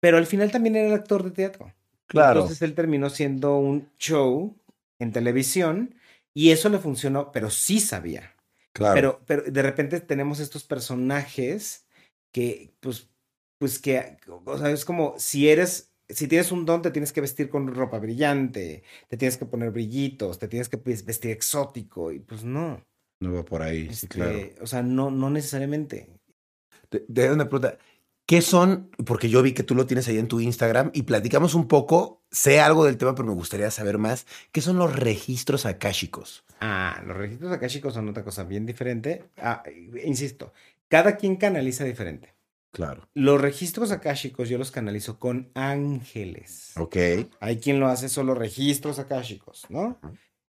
pero al final también era el actor de teatro. Claro. Entonces él terminó siendo un show en televisión y eso le funcionó, pero sí sabía. claro. Pero, pero de repente tenemos estos personajes que, pues, pues que, o sea, es como si eres, si tienes un don, te tienes que vestir con ropa brillante, te tienes que poner brillitos, te tienes que pues, vestir exótico, y pues no. no va por ahí, sí, Este, claro. O sea, no, no necesariamente. Te, te hago una pregunta. ¿Qué son? Porque yo vi que tú lo tienes ahí en tu Instagram y platicamos un poco. Sé algo del tema, pero me gustaría saber más. ¿Qué son los registros akáshicos? Ah, los registros akáshicos son otra cosa bien diferente. Ah, insisto, cada quien canaliza diferente. Claro. Los registros akáshicos yo los canalizo con ángeles. Ok. Hay quien lo hace solo registros akáshicos, ¿no?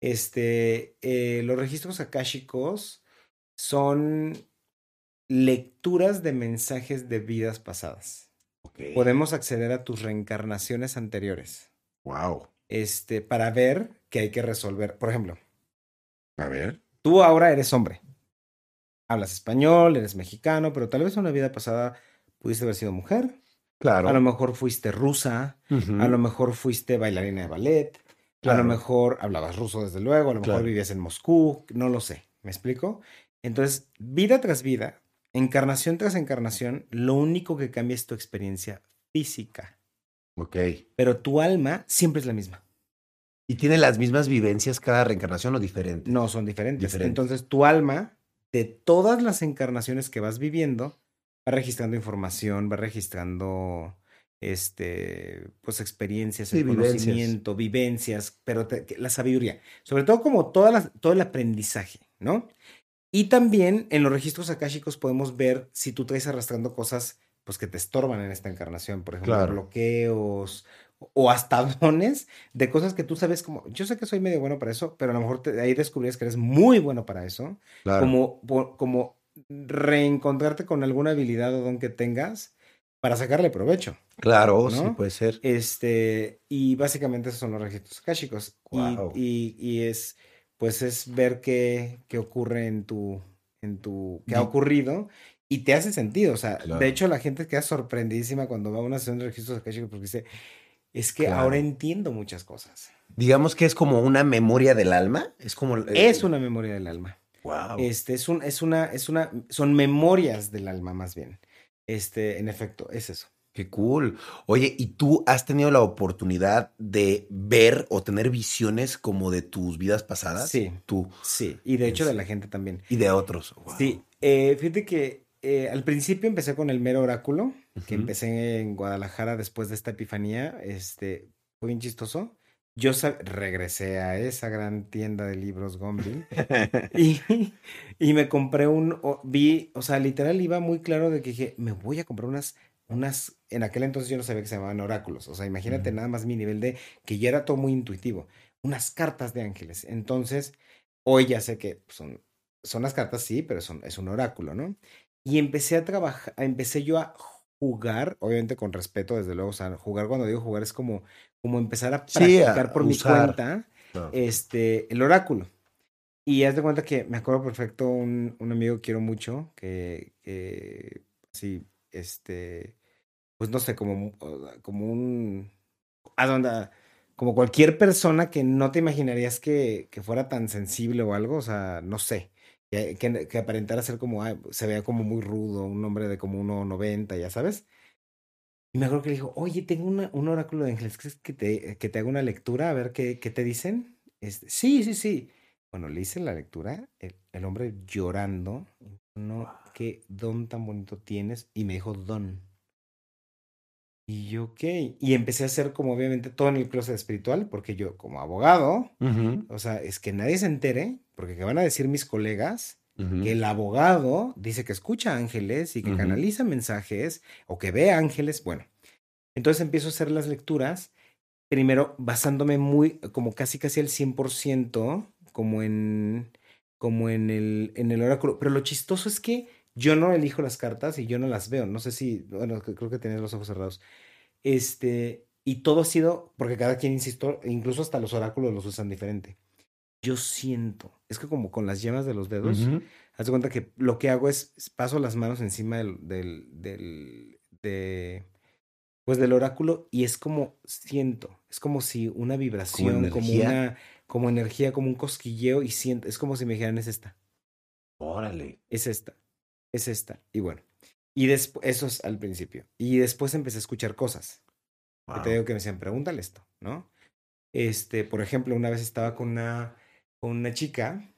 Este, eh, los registros akáshicos son lecturas de mensajes de vidas pasadas. Ok. Podemos acceder a tus reencarnaciones anteriores, Wow. este, para ver qué hay que resolver. Por ejemplo, A ver. tú ahora eres hombre. Hablas español, eres mexicano, pero tal vez en una vida pasada pudiste haber sido mujer. Claro. A lo mejor fuiste rusa, a lo mejor fuiste bailarina de ballet, a Claro. lo mejor hablabas ruso desde luego, a lo mejor Claro. vivías en Moscú, no lo sé, ¿me explico? Entonces, vida tras vida, encarnación tras encarnación, lo único que cambia es tu experiencia física, Ok. pero tu alma siempre es la misma, ¿Y tiene las mismas vivencias cada reencarnación o diferente? no son diferentes. Diferentes. Entonces, tu alma, de todas las encarnaciones que vas viviendo, va registrando información, va registrando este pues experiencias, Sí, el vivencias. conocimiento, vivencias, pero te- la sabiduría, sobre todo como todas las- todo el aprendizaje, ¿no? Y también en los registros akáshicos podemos ver si tú traes arrastrando cosas pues que te estorban en esta encarnación, por ejemplo, Claro. bloqueos o hasta dones de cosas que tú sabes como, yo sé que soy medio bueno para eso, pero a lo mejor te- ahí descubrías que eres muy bueno para eso, Claro. como, como reencontrarte con alguna habilidad o don que tengas para sacarle provecho. Claro, ¿no? sí, puede ser. Este, y básicamente esos son los registros akáshicos. Y-. Y, y es, pues es ver qué, qué ocurre en tu, en tu, qué ha ocurrido y te hace sentido. O sea, Claro. de hecho la gente queda sorprendidísima cuando va a una sesión de registros akáshicos porque dice, es que Claro. ahora entiendo muchas cosas. Digamos que es como una memoria del alma. Es como. Es una memoria del alma. Wow. Este, es un, es una, es una, son memorias del alma más bien. Este, en efecto, es eso. Qué cool. Oye, ¿y tú has tenido la oportunidad de ver o tener visiones como de tus vidas pasadas? Sí. Tú Sí, y de hecho de la gente también. y de otros. Wow. Sí, eh, fíjate que eh, al principio empecé con el mero oráculo, que empecé en Guadalajara después de esta epifanía, este, fue bien chistoso. Yo regresé a esa gran tienda de libros Gombil y, y me compré un, o- vi, o sea, literal iba muy claro de que dije, me voy a comprar unas, unas, en aquel entonces yo no sabía que se llamaban oráculos, o sea, imagínate nada más mi nivel de, que ya era todo muy intuitivo, unas cartas de ángeles. Entonces, hoy ya sé que son, son las cartas, sí, pero son, es un oráculo, ¿no? Y empecé a trabajar, empecé yo a jugar, obviamente con respeto, desde luego, o sea, jugar cuando digo jugar es como, como empezar a Sí, a practicar por usar. mi cuenta Claro. este, el oráculo. Y haz de cuenta que me acuerdo perfecto un, un amigo que quiero mucho, que, que sí, este, pues no sé, como, como un, a donde, como cualquier persona que no te imaginarías que, que fuera tan sensible o algo, o sea, no sé, que, que, aparentara ser como, se vea como muy rudo, un hombre de como 1,90, ya sabes. Y me acuerdo que le dijo, oye, tengo una, un oráculo de ángeles, ¿crees que te, que te haga una lectura a ver qué, qué te dicen? Este, sí, sí, sí. Bueno, le hice la lectura, el, el hombre llorando, no, qué don tan bonito tienes, y me dijo don. Y yo, ok. Y empecé a hacer como obviamente todo en el closet espiritual, porque yo como abogado, o sea, es que nadie se entere, porque ¿qué van a decir mis colegas? Que el abogado dice que escucha ángeles y que canaliza mensajes o que ve ángeles. Bueno, entonces empiezo a hacer las lecturas, primero basándome muy, como casi casi al 100%, como en, como en el, en el oráculo. Pero lo chistoso es que yo no elijo las cartas y yo no las veo. No sé si, bueno, creo que tenías los ojos cerrados. Este, y todo ha sido, porque cada quien, insisto, incluso hasta los oráculos los usan diferente. Yo siento, es que como con las yemas de los dedos, Ujú. haz de cuenta que lo que hago es paso las manos encima del, del, del, de, pues del oráculo y es como siento, es como si una vibración, como, energía? una, como energía, como un cosquilleo y siento, es como si me dijeran es esta, Órale. es esta, es esta. Y bueno, y después, eso es al principio. Y después empecé a escuchar cosas. Que Wow. te digo que me decían, pregúntale esto, ¿no? Este, por ejemplo, una vez estaba con una, con una chica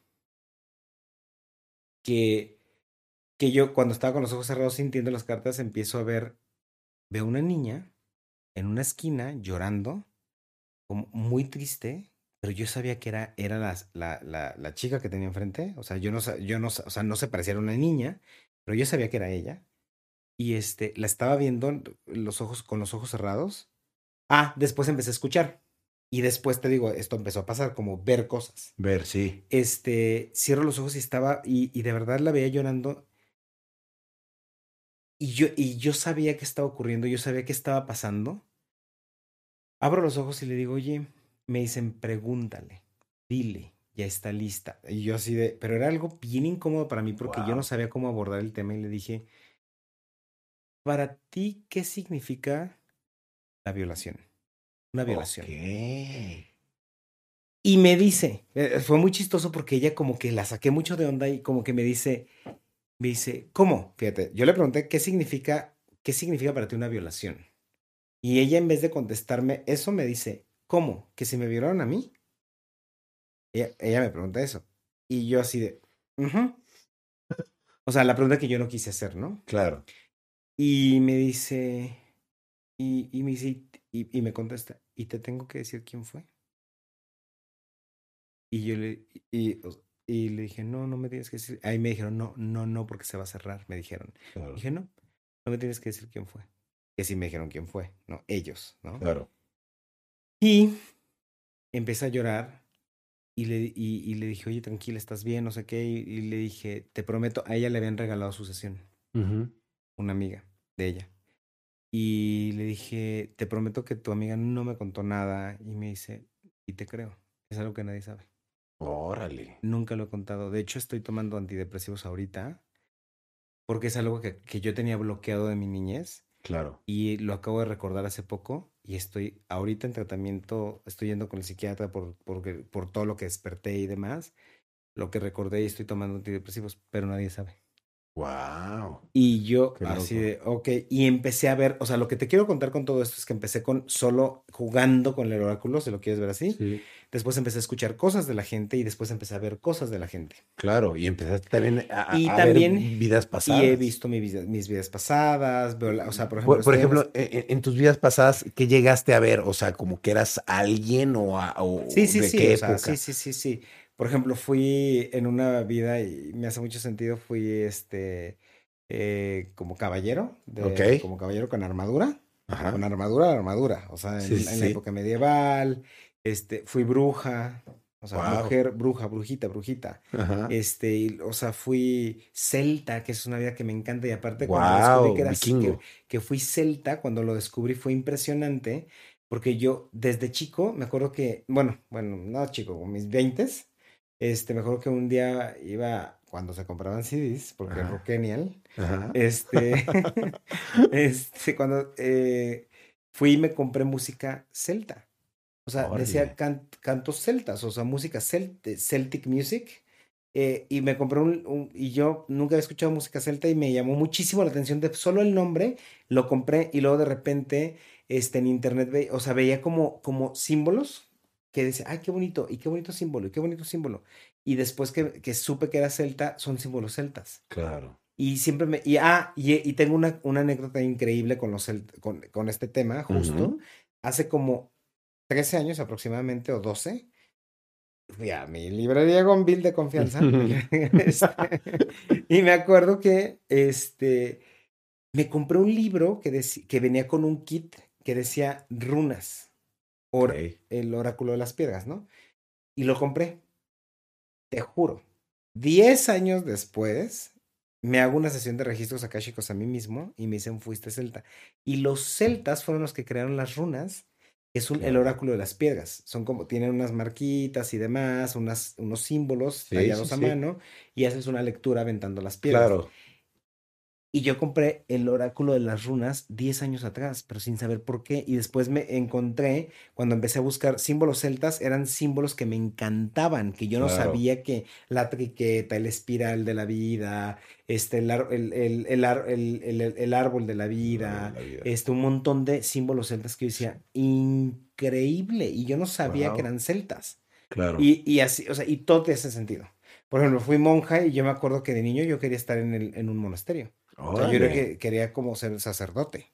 que, que yo cuando estaba con los ojos cerrados sintiendo las cartas empiezo a ver, veo una niña en una esquina llorando, como muy triste, pero yo sabía que era, era la, la, la, la chica que tenía enfrente, o sea, yo no, yo no, o sea, no se parecía a una niña, pero yo sabía que era ella. Y este, la estaba viendo los ojos, con los ojos cerrados. Ah, después empecé a escuchar. Y después te digo, esto empezó a pasar, como ver cosas. Ver, sí. Este, cierro los ojos y estaba, y, y de verdad la veía llorando. Y yo, y yo sabía qué estaba ocurriendo, yo sabía qué estaba pasando. Abro los ojos y le digo, oye, me dicen, pregúntale, dile, ya está lista. Y yo así de, pero era algo bien incómodo para mí porque yo no sabía cómo abordar el tema y le dije, para ti, ¿qué significa la violación? Una violación. Ok. Y me dice, eh, fue muy chistoso porque ella como que la saqué mucho de onda y como que me dice, me dice, ¿cómo? Fíjate, yo le pregunté qué significa, qué significa para ti una violación. Y ella en vez de contestarme eso me dice, ¿cómo? ¿Que si me violaron a mí? Ella, ella me pregunta eso. Y yo así de. O sea, la pregunta que yo no quise hacer, ¿no? Claro. Y me dice, y, y me dice, y, y me contesta, ¿y te tengo que decir quién fue? Y yo le, y, y le dije, no, no me tienes que decir. Ahí me dijeron, no, no, no, porque se va a cerrar, me dijeron. Claro. Dije, no, no me tienes que decir quién fue. Que sí me dijeron quién fue, no, ellos, ¿no? Claro. Y empecé a llorar y le, y, y le dije, oye, tranquila, estás bien, no sé qué. Y, y le dije, te prometo, a ella le habían regalado su sesión, una amiga de ella. Y le dije, te prometo que tu amiga no me contó nada. Y me dice, y te creo, es algo que nadie sabe. Órale. Nunca lo he contado. De hecho, estoy tomando antidepresivos ahorita porque es algo que, que yo tenía bloqueado de mi niñez Claro. y lo acabo de recordar hace poco y estoy ahorita en tratamiento, estoy yendo con el psiquiatra por, porque- por todo lo que desperté y demás, lo que recordé y estoy tomando antidepresivos, pero nadie sabe. Wow. Y yo así de, ok, y empecé a ver, o sea, lo que te quiero contar con todo esto es que empecé con solo jugando con el oráculo, si lo quieres ver así. Sí. Después empecé a escuchar cosas de la gente y después empecé a ver cosas de la gente. Claro. Y empezaste también a, Y a también- ver vidas pasadas. Y he visto mi vida- mis vidas pasadas, veo la- o sea, por ejemplo, Por, ejemplo, en, en- en tus vidas pasadas, ¿qué llegaste a ver? O sea, como que eras alguien o, a- o Sí, sí, de sí, qué o sea, época. sí, sí, sí, sí. Por ejemplo, fui en una vida y me hace mucho sentido, fui este eh, como caballero, de- como caballero con armadura, Ajá. con armadura, armadura, o sea, en, Sí, sí, en la época medieval, este, fui bruja, o sea, mujer, bruja, brujita, brujita. Ajá. Este, y, o sea, fui celta, que es una vida que me encanta, y aparte cuando descubrí que era vikingo. que, que fui celta, cuando lo descubrí fue impresionante, porque yo desde chico me acuerdo que, bueno, bueno, no chico, con mis veintes, este, me acuerdo que un día iba, cuando se compraban CDs, porque Ajá. Rockenial, Ajá. este, este, cuando eh, fui y me compré música celta. O sea, decía can- cantos celtas, o sea, música celt- Celtic music. eh, y me compré un, un- y yo nunca había escuchado música celta y me llamó muchísimo la atención de solo el nombre, lo compré y luego de repente este, en internet, ve- o sea, veía como, como símbolos que decía, ay, qué bonito, y qué bonito símbolo, y qué bonito símbolo. Y después que, que supe que era celta, son símbolos celtas. Claro. Y siempre me. Y, ah, y, y tengo una, una anécdota increíble con, los, con, con este tema, justo. Hace como 13 años aproximadamente, o 12. Fui a mi librería Gonville de confianza. este, y me acuerdo que este, me compré un libro que, que venía con un kit que decía runas. El oráculo de las piedras, ¿no? Y lo compré. Te juro. Diez años después, me hago una sesión de registros akáshicos a mí mismo y me dicen, fuiste celta. Y los celtas fueron los que crearon las runas, que es un- el oráculo de las piedras. Son como, tienen unas marquitas y demás, unas, unos símbolos Sí, tallados sí, a sí. mano, y haces una lectura aventando las piedras. Claro. Y yo compré el oráculo de las runas 10 años atrás, pero sin saber por qué. Y después me encontré, cuando empecé a buscar símbolos celtas, eran símbolos que me encantaban, que yo no Claro. sabía que la triqueta, el espiral de la vida, este, el, el, el, el árbol de la vida, La vida. este, un montón de símbolos celtas que yo decía, increíble. Y yo no sabía Wow. que eran celtas. Claro. Y, y así, o sea, y todo tiene ese sentido. Por ejemplo, fui monja y yo me acuerdo que de niño yo quería estar en, el, en un monasterio. O yo era que quería como ser sacerdote.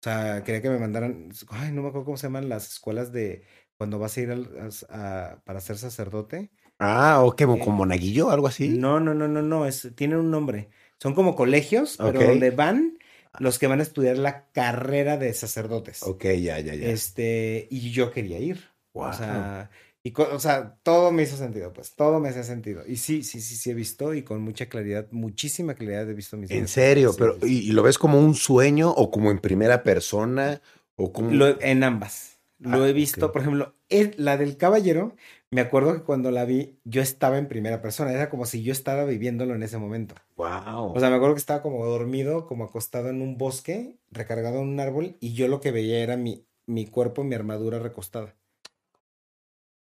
O sea, quería que me mandaran, ay, no me acuerdo cómo se llaman las escuelas de cuando vas a ir a- a- para ser sacerdote. Ah, o qué, Eh, como monaguillo, algo así. No, no, no, no, no, es, tienen un nombre. Son como colegios, pero donde van los que van a estudiar la carrera de sacerdotes. Ok, ya, ya, ya. Este, y yo quería ir. O Guau. sea, y o sea, todo me hizo sentido, pues, todo me hace sentido. Y sí, sí, sí, sí he visto y con mucha claridad, muchísima claridad he visto mis En serio, Sí, pero sí. ¿y, lo ves como un sueño o como en primera persona o como Lo- en ambas. Lo Ah, he visto, por ejemplo, el- la del caballero, me acuerdo que cuando la vi, yo estaba en primera persona, era como si yo estaba viviéndolo en ese momento. wow. O sea, me acuerdo que estaba como dormido, como acostado en un bosque, recargado en un árbol, y yo lo que veía era mi, mi cuerpo, mi armadura recostada.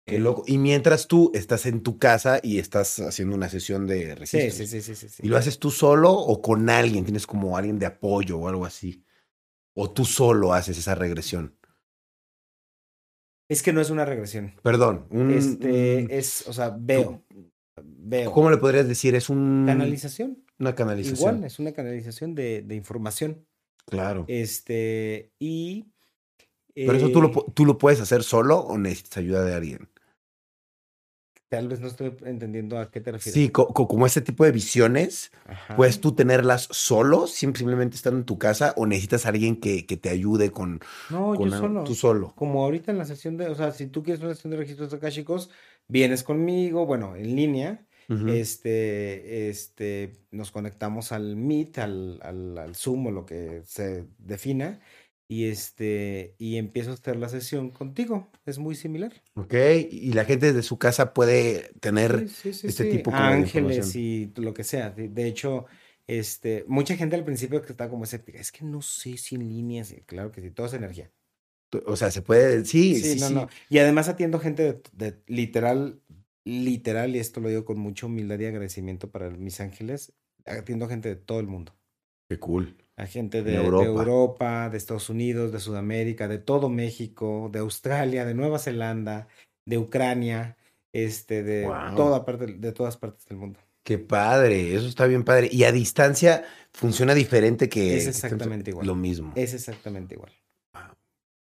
Qué loco. Y mientras tú estás en tu casa y estás haciendo una sesión de Sí, registros. sí, sí, sí, sí, sí. ¿Y lo haces tú solo o con alguien? ¿Tienes como alguien de apoyo o algo así? ¿O tú solo haces esa regresión? Es que no es una regresión. Perdón. un- Este un- es, o sea, veo. Veo. ¿Cómo le podrías decir? Es un, Canalización. una canalización. Igual, es una canalización de, de información. Claro. Este, y. Pero eso tú lo, eh, tú lo puedes hacer solo o necesitas ayuda de alguien. Tal vez no estoy entendiendo a qué te refieres. Sí, co- co- como este tipo de visiones, Ajá. ¿puedes tú tenerlas solo, sim- simplemente estando en tu casa, o necesitas a alguien que, que te ayude con, No, con yo algo? solo. Tú solo. Como ahorita en la sesión de, o sea, si tú quieres una sesión de registros akáshicos, vienes conmigo, bueno, en línea, este, este, nos conectamos al Meet, al, al, al Zoom o lo que se defina, y este, y empiezo a hacer la sesión contigo. Es muy similar. Ok, y la gente desde su casa puede tener Sí, sí, sí, este sí. tipo de Ángeles y lo que sea. De, de hecho, este, mucha gente al principio que está como escéptica, es que no sé si en línea, sí, claro que sí, todo es energía. O sea, se puede, sí, sí, Sí, no, no. Y además atiendo gente de, de literal, literal, y esto lo digo con mucha humildad y agradecimiento para mis ángeles, atiendo gente de todo el mundo. Qué cool. A gente de, De de Europa. De Estados Unidos, de Sudamérica, de todo México, de Australia, de Nueva Zelanda, de Ucrania, este, de toda parte, de todas partes del mundo. Qué padre, eso está bien padre. Y a distancia funciona diferente que Es que exactamente igual. lo mismo. Es exactamente igual.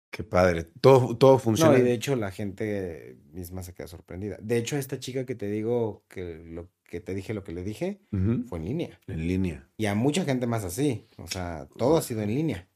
Qué padre. Todo, todo funciona. No, y de hecho la gente misma se queda sorprendida. De hecho, esta chica que te digo que lo que te dije lo que le dije fue en línea. En línea. Y a mucha gente más así. O sea, todo ha sido en línea.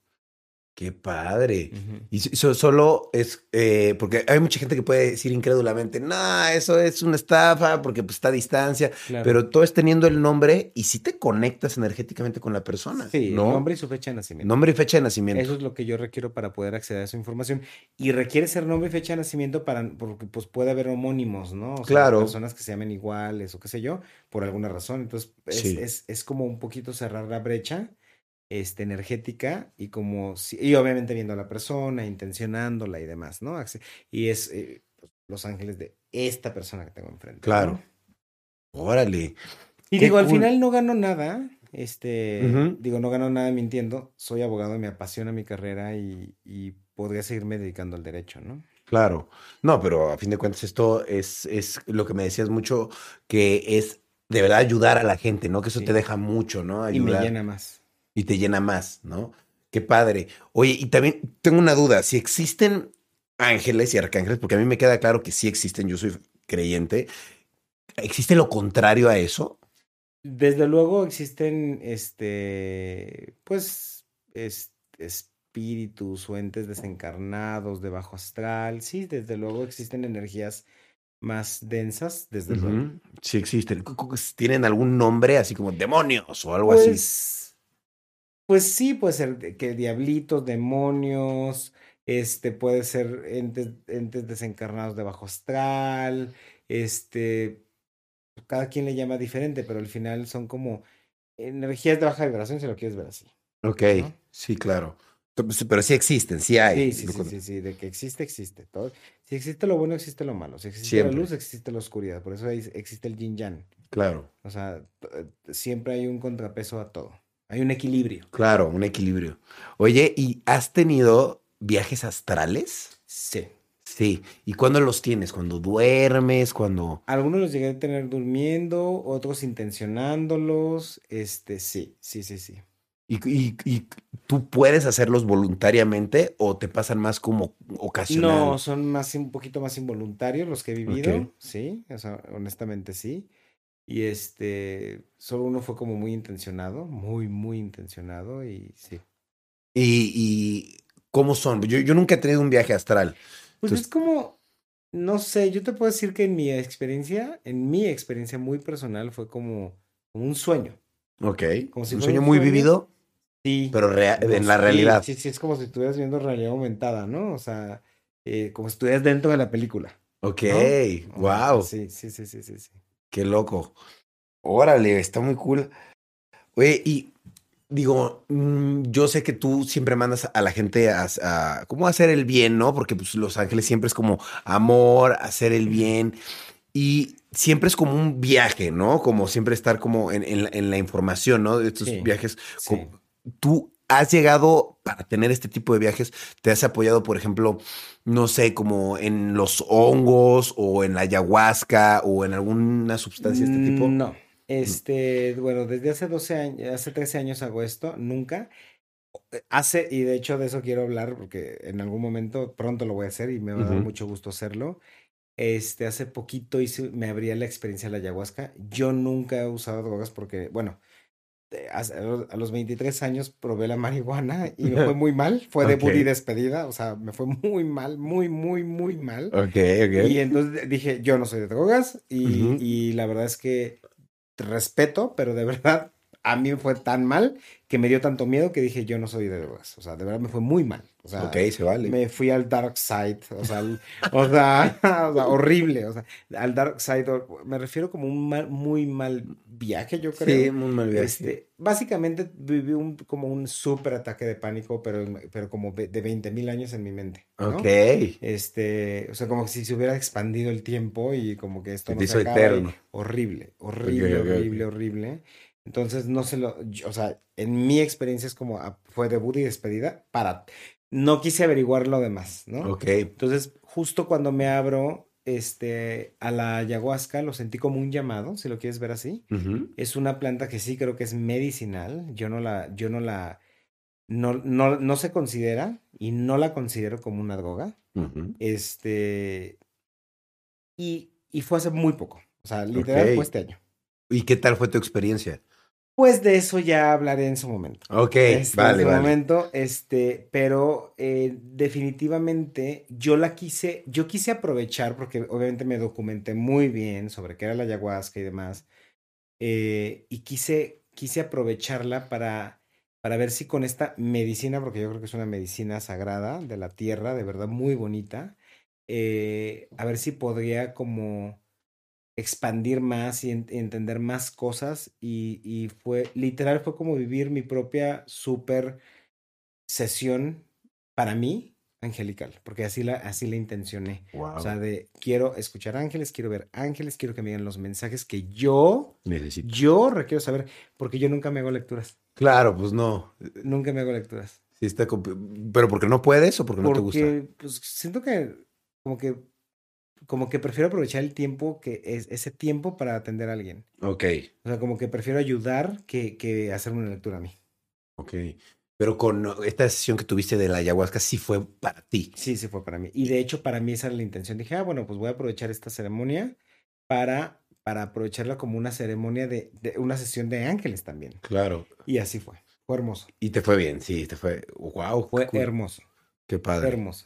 Qué padre. Y so- solo es, eh, porque hay mucha gente que puede decir incrédulamente, no, eso es una estafa porque pues, está a distancia, Claro. pero todo es teniendo el nombre y si te conectas energéticamente con la persona. sí, ¿no? nombre y su fecha de nacimiento. Nombre y fecha de nacimiento. Eso es lo que yo requiero para poder acceder a esa información. Y requiere ser nombre y fecha de nacimiento para, porque pues puede haber homónimos, ¿no? O sea, Claro. personas que se llamen iguales o qué sé yo, por alguna razón. Entonces, es, Sí. es, es como un poquito cerrar la brecha este, energética y como, si- y obviamente viendo a la persona, intencionándola y demás, ¿no? Y es eh, pues, los ángeles de esta persona que tengo enfrente. ¿no? Claro. Órale. Y Qué digo, al final no gano nada. Este, digo, no gano nada mintiendo. Soy abogado, me apasiona mi carrera y, y podría seguirme dedicando al derecho, ¿no? Claro. No, pero a fin de cuentas esto es, es lo que me decías mucho, que es de verdad ayudar a la gente, ¿no? Que eso Sí. te deja mucho, ¿no? Y me llena más. Y te llena más, ¿no? Qué padre. Oye, y también tengo una duda, si existen ángeles y arcángeles, porque a mí me queda claro que sí existen, yo soy creyente, ¿existe lo contrario a eso? Desde luego existen, este, pues, es- espíritus o entes desencarnados de bajo astral. Sí, desde luego existen energías más densas, desde luego. Sí existen. ¿Tienen algún nombre así como demonios o algo así? Pues, sí, puede ser que diablitos, demonios, este, puede ser entes, entes desencarnados de bajo astral, este, cada quien le llama diferente, pero al final son como energías de baja vibración, si lo quieres ver así. Ok, ¿no? sí, claro. Pero sí existen, sí hay. Sí, sí, sí, sí, sí, de que existe, existe. Todo. Si existe lo bueno, existe lo malo. Si existe Siempre. la luz, existe la oscuridad. Por eso existe el yin yang. Claro, O sea, eh, siempre hay un contrapeso a todo. Hay un equilibrio. claro, un equilibrio. Oye, ¿y has tenido viajes astrales? Sí. Sí. ¿Y cuándo los tienes? ¿Cuando duermes? ¿Cuando...? Algunos los llegué a tener durmiendo, otros intencionándolos. Este, sí, sí, sí, sí. ¿Y, y- y tú puedes hacerlos voluntariamente o te pasan más como ocasional? No, son más, un poquito más involuntarios los que he vivido, sí, o sea, honestamente sí. Y este, solo uno fue como muy intencionado, muy, muy intencionado y sí. ¿Y, y cómo son? Yo, yo nunca he tenido un viaje astral. Pues Entonces- es como, no sé, yo te puedo decir que en mi experiencia, en mi experiencia muy personal fue como, como un sueño. Ok. Como si un sueño un muy sueño. vivido, Sí. pero en la realidad. Sí, sí, es como si estuvieras viendo realidad aumentada, ¿no? O sea, eh, como si estuvieras dentro de la película. Ok, wow. Sí, sí, sí, sí, sí, sí. Qué loco. Órale, está muy cool. Oye, y digo, mm, yo sé que tú siempre mandas a la gente a, a cómo hacer el bien, ¿no? Porque pues Los Ángeles siempre es como amor, hacer el bien. Y siempre es como un viaje, ¿no? Como siempre estar como en, en la, en la información, ¿no? De estos Sí, viajes. Sí. Tú has llegado para tener este tipo de viajes, te has apoyado, por ejemplo, no sé, como en los hongos o en la ayahuasca o en alguna sustancia de este tipo. No. Este, bueno, desde hace 12 años, hace 13 años hago esto, nunca. Hace, y de hecho de eso quiero hablar porque en algún momento pronto lo voy a hacer y me va a dar mucho gusto hacerlo. Este, hace poquito hice, me abría la experiencia de la ayahuasca. Yo nunca he usado drogas porque, bueno, eh, a los- a los 23 años probé la marihuana y me fue muy mal. Fue de Ok. y despedida, o sea, me fue muy mal, muy, muy, muy mal. Ok, ok. Y entonces dije, yo no soy de drogas y, y la verdad es que te respeto, pero de verdad a mí me fue tan mal que me dio tanto miedo que dije, yo no soy de drogas. O sea, de verdad me fue muy mal. O sea, ok, se vale. me fui al dark side, o sea, o sea, o sea, horrible, o sea, al dark side, me refiero como un mal, muy mal viaje, yo creo. Sí, muy mal viaje. Este, básicamente viví un, como un súper ataque de pánico, pero, pero como de 20 mil años en mi mente. ¿no? Ok. Este, o sea, como si se hubiera expandido el tiempo y como que esto Se no se acaba eterno. Horrible, horrible, horrible, horrible. Entonces, no se lo, yo- o sea, en mi experiencia es como, ah, fue debut y despedida para, no quise averiguar lo demás, ¿no? Ok. Entonces, justo cuando me abro, este, a la ayahuasca, lo sentí como un llamado, si lo quieres ver así. Es una planta que sí creo que es medicinal. Yo no la, yo no la, no, no, no se considera y no la considero como una droga. Este, y, y fue hace muy poco. O sea, literal fue este año. ¿Y qué tal fue tu experiencia? Pues de eso ya hablaré en su momento. Ok, Este, vale, en su vale. momento, este, pero eh, definitivamente yo la quise, yo quise aprovechar porque obviamente me documenté muy bien sobre qué era la ayahuasca y demás, eh, y quise, quise aprovecharla para, para ver si con esta medicina, porque yo creo que es una medicina sagrada de la tierra, de verdad muy bonita, eh, a ver si podría como expandir más y, en- entender más cosas y, y fue, literal, fue como vivir mi propia super sesión para mí angelical, porque así la, así la intencioné. Wow. O sea, de quiero escuchar ángeles, quiero ver ángeles, quiero que me digan los mensajes que yo, Necesito. yo requiero saber, porque yo nunca me hago lecturas, Claro, pues no. nunca me hago lecturas. Sí está ¿Pero porque no puedes o porque no te gusta? Porque, pues, siento que como que como que prefiero aprovechar el tiempo que es ese tiempo para atender a alguien. Ok, O sea, como que prefiero ayudar que, que hacerme una lectura a mí. ok. Pero con esta sesión que tuviste de la ayahuasca sí fue para ti. Sí, sí fue para mí. Y de hecho, para mí esa era la intención. Dije, ah, bueno, pues voy a aprovechar esta ceremonia para, para aprovecharla como una ceremonia de, de una sesión de ángeles también. Claro. Y así fue. Fue hermoso. Y te fue bien, sí, te fue. Wow. Fue cool. hermoso. Qué padre. Hermoso.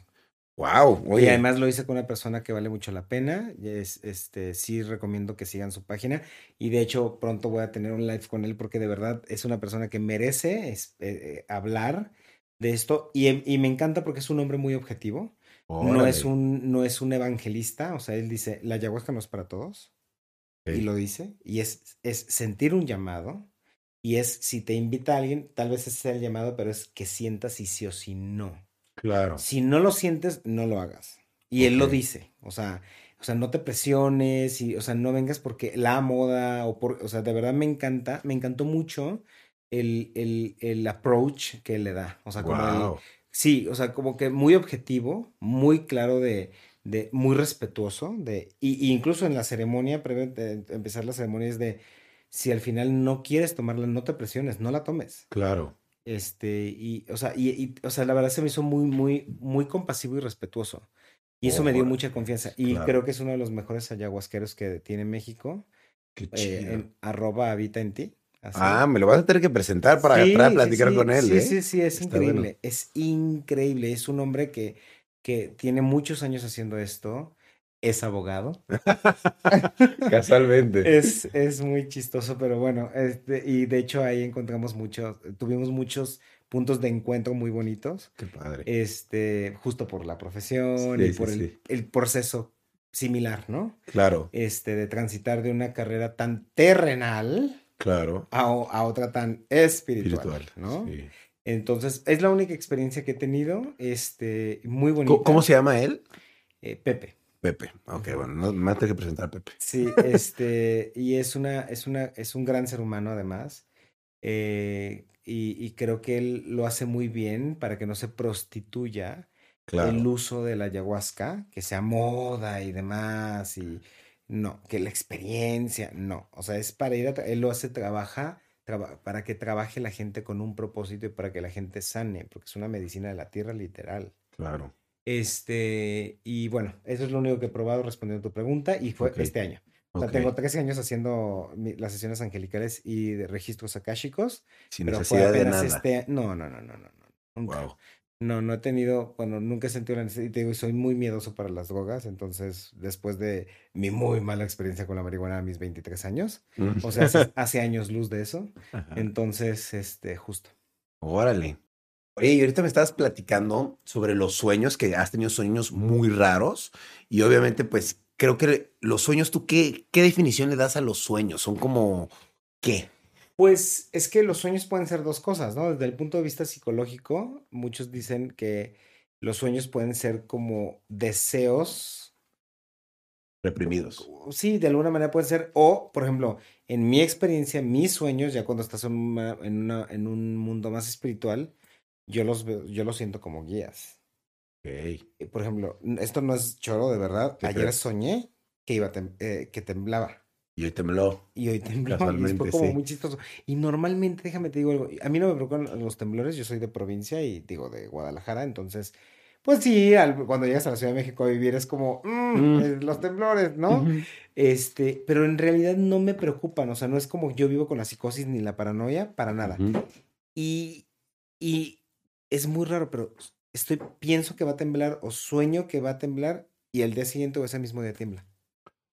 Wow. Y además lo hice con una persona que vale mucho la pena. Es, este, sí recomiendo que sigan su página. Y de hecho, pronto voy a tener un live con él porque de verdad es una persona que merece es- eh, eh, hablar de esto. Y, y me encanta porque es un hombre muy objetivo. No es, un, no es un evangelista. O sea, él dice, la ayahuasca no es para todos. Y lo dice. Y es, es sentir un llamado. Y es, si te invita a alguien, tal vez ese sea el llamado, pero es que sientas si sí o si no. Claro. Si no lo sientes, no lo hagas. Y él lo dice, o sea, o sea, no te presiones, y, o sea, no vengas porque la moda, o por, o sea, de verdad me encanta, me encantó mucho el, el, el approach que él le da. O sea, como el, sí, o sea, como que muy objetivo, muy claro de, de muy respetuoso, de, y, y incluso en la ceremonia, previo de empezar la ceremonia, es de, si al final no quieres tomarla, no te presiones, no la tomes. Claro. Este, y, o sea, y, y, o sea, la verdad se me hizo muy, muy, muy compasivo y respetuoso. Y eso me dio mucha confianza. Y Claro. creo que es uno de los mejores ayahuasqueros que tiene México. Qué eh, chido. en arroba habita en ti. así. Ah, me lo vas a tener que presentar para, Sí, para platicar sí, con él, sí, ¿eh? Sí, sí, es Está bueno. increíble. Es increíble. Es un hombre que, que tiene muchos años haciendo esto. Es abogado. Casualmente. Es, es muy chistoso, pero bueno, este, y de hecho ahí encontramos muchos, tuvimos muchos puntos de encuentro muy bonitos. Qué padre. este, justo por la profesión Sí, y sí, por el, sí. el proceso similar, ¿no? Claro, Este, de transitar de una carrera tan terrenal claro. a, otra tan espiritual, Espiritual. ¿no? sí. Entonces, es la única experiencia que he tenido, este, muy ¿Cómo, bonita. cómo se llama él? Eh, Pepe. Pepe. Ok, bueno, no, me tener que presentar a Pepe. Sí, este, y es una, es una, es un gran ser humano además. eh, y, y creo que él lo hace muy bien para que no se prostituya Claro. el uso de la ayahuasca, que sea moda y demás, y no, que la experiencia, no, o sea, es para ir a, él lo hace, trabaja, traba- para que trabaje la gente con un propósito y para que la gente sane, porque es una medicina de la tierra literal. Claro. Este, y bueno, eso es lo único que he probado respondiendo a tu pregunta y fue este año. O sea, tengo 13 años haciendo las sesiones angelicales y de registros akáshicos, Sin pero fue necesidad de apenas nada. este, no, no, no, no, no, nunca. Wow. No, no he tenido, bueno, nunca he sentido la necesidad, y te digo, soy muy miedoso para las drogas, entonces, después de mi muy mala experiencia con la marihuana a mis 23 años, o sea, hace, hace años luz de eso, Ajá. entonces, este, justo. Órale. Oye, y ahorita me estabas platicando sobre los sueños, que has tenido sueños muy raros. Y obviamente, pues, creo que los sueños, ¿tú qué, qué definición le das a los sueños? Son como, ¿qué? Pues es que los sueños pueden ser dos cosas, ¿no? Desde el punto de vista psicológico, muchos dicen que los sueños pueden ser como deseos, Reprimidos. sí, de alguna manera pueden ser, o, por ejemplo, en mi experiencia, mis sueños, ya cuando estás en, una- en, una- en un mundo más espiritual, yo los veo, yo los siento como guías. Ok. Eh, Por ejemplo, esto no es choro, de verdad. ¿Qué Ayer soñé que iba tem- eh, que temblaba. Y hoy tembló. Y hoy tembló. Y Casualmente, fue como sí. muy chistoso. Y normalmente, déjame te digo algo, a mí no me preocupan los temblores, yo soy de provincia y digo de Guadalajara, entonces Pues sí, al- cuando llegas a la Ciudad de México a vivir es como, mm, Mm. eh, los temblores, ¿no? Este, pero en realidad no me preocupan, o sea, no es como yo vivo con la psicosis ni la paranoia, para nada. Y, y es muy raro, pero estoy, pienso que va a temblar o sueño que va a temblar y el día siguiente o ese mismo día tiembla.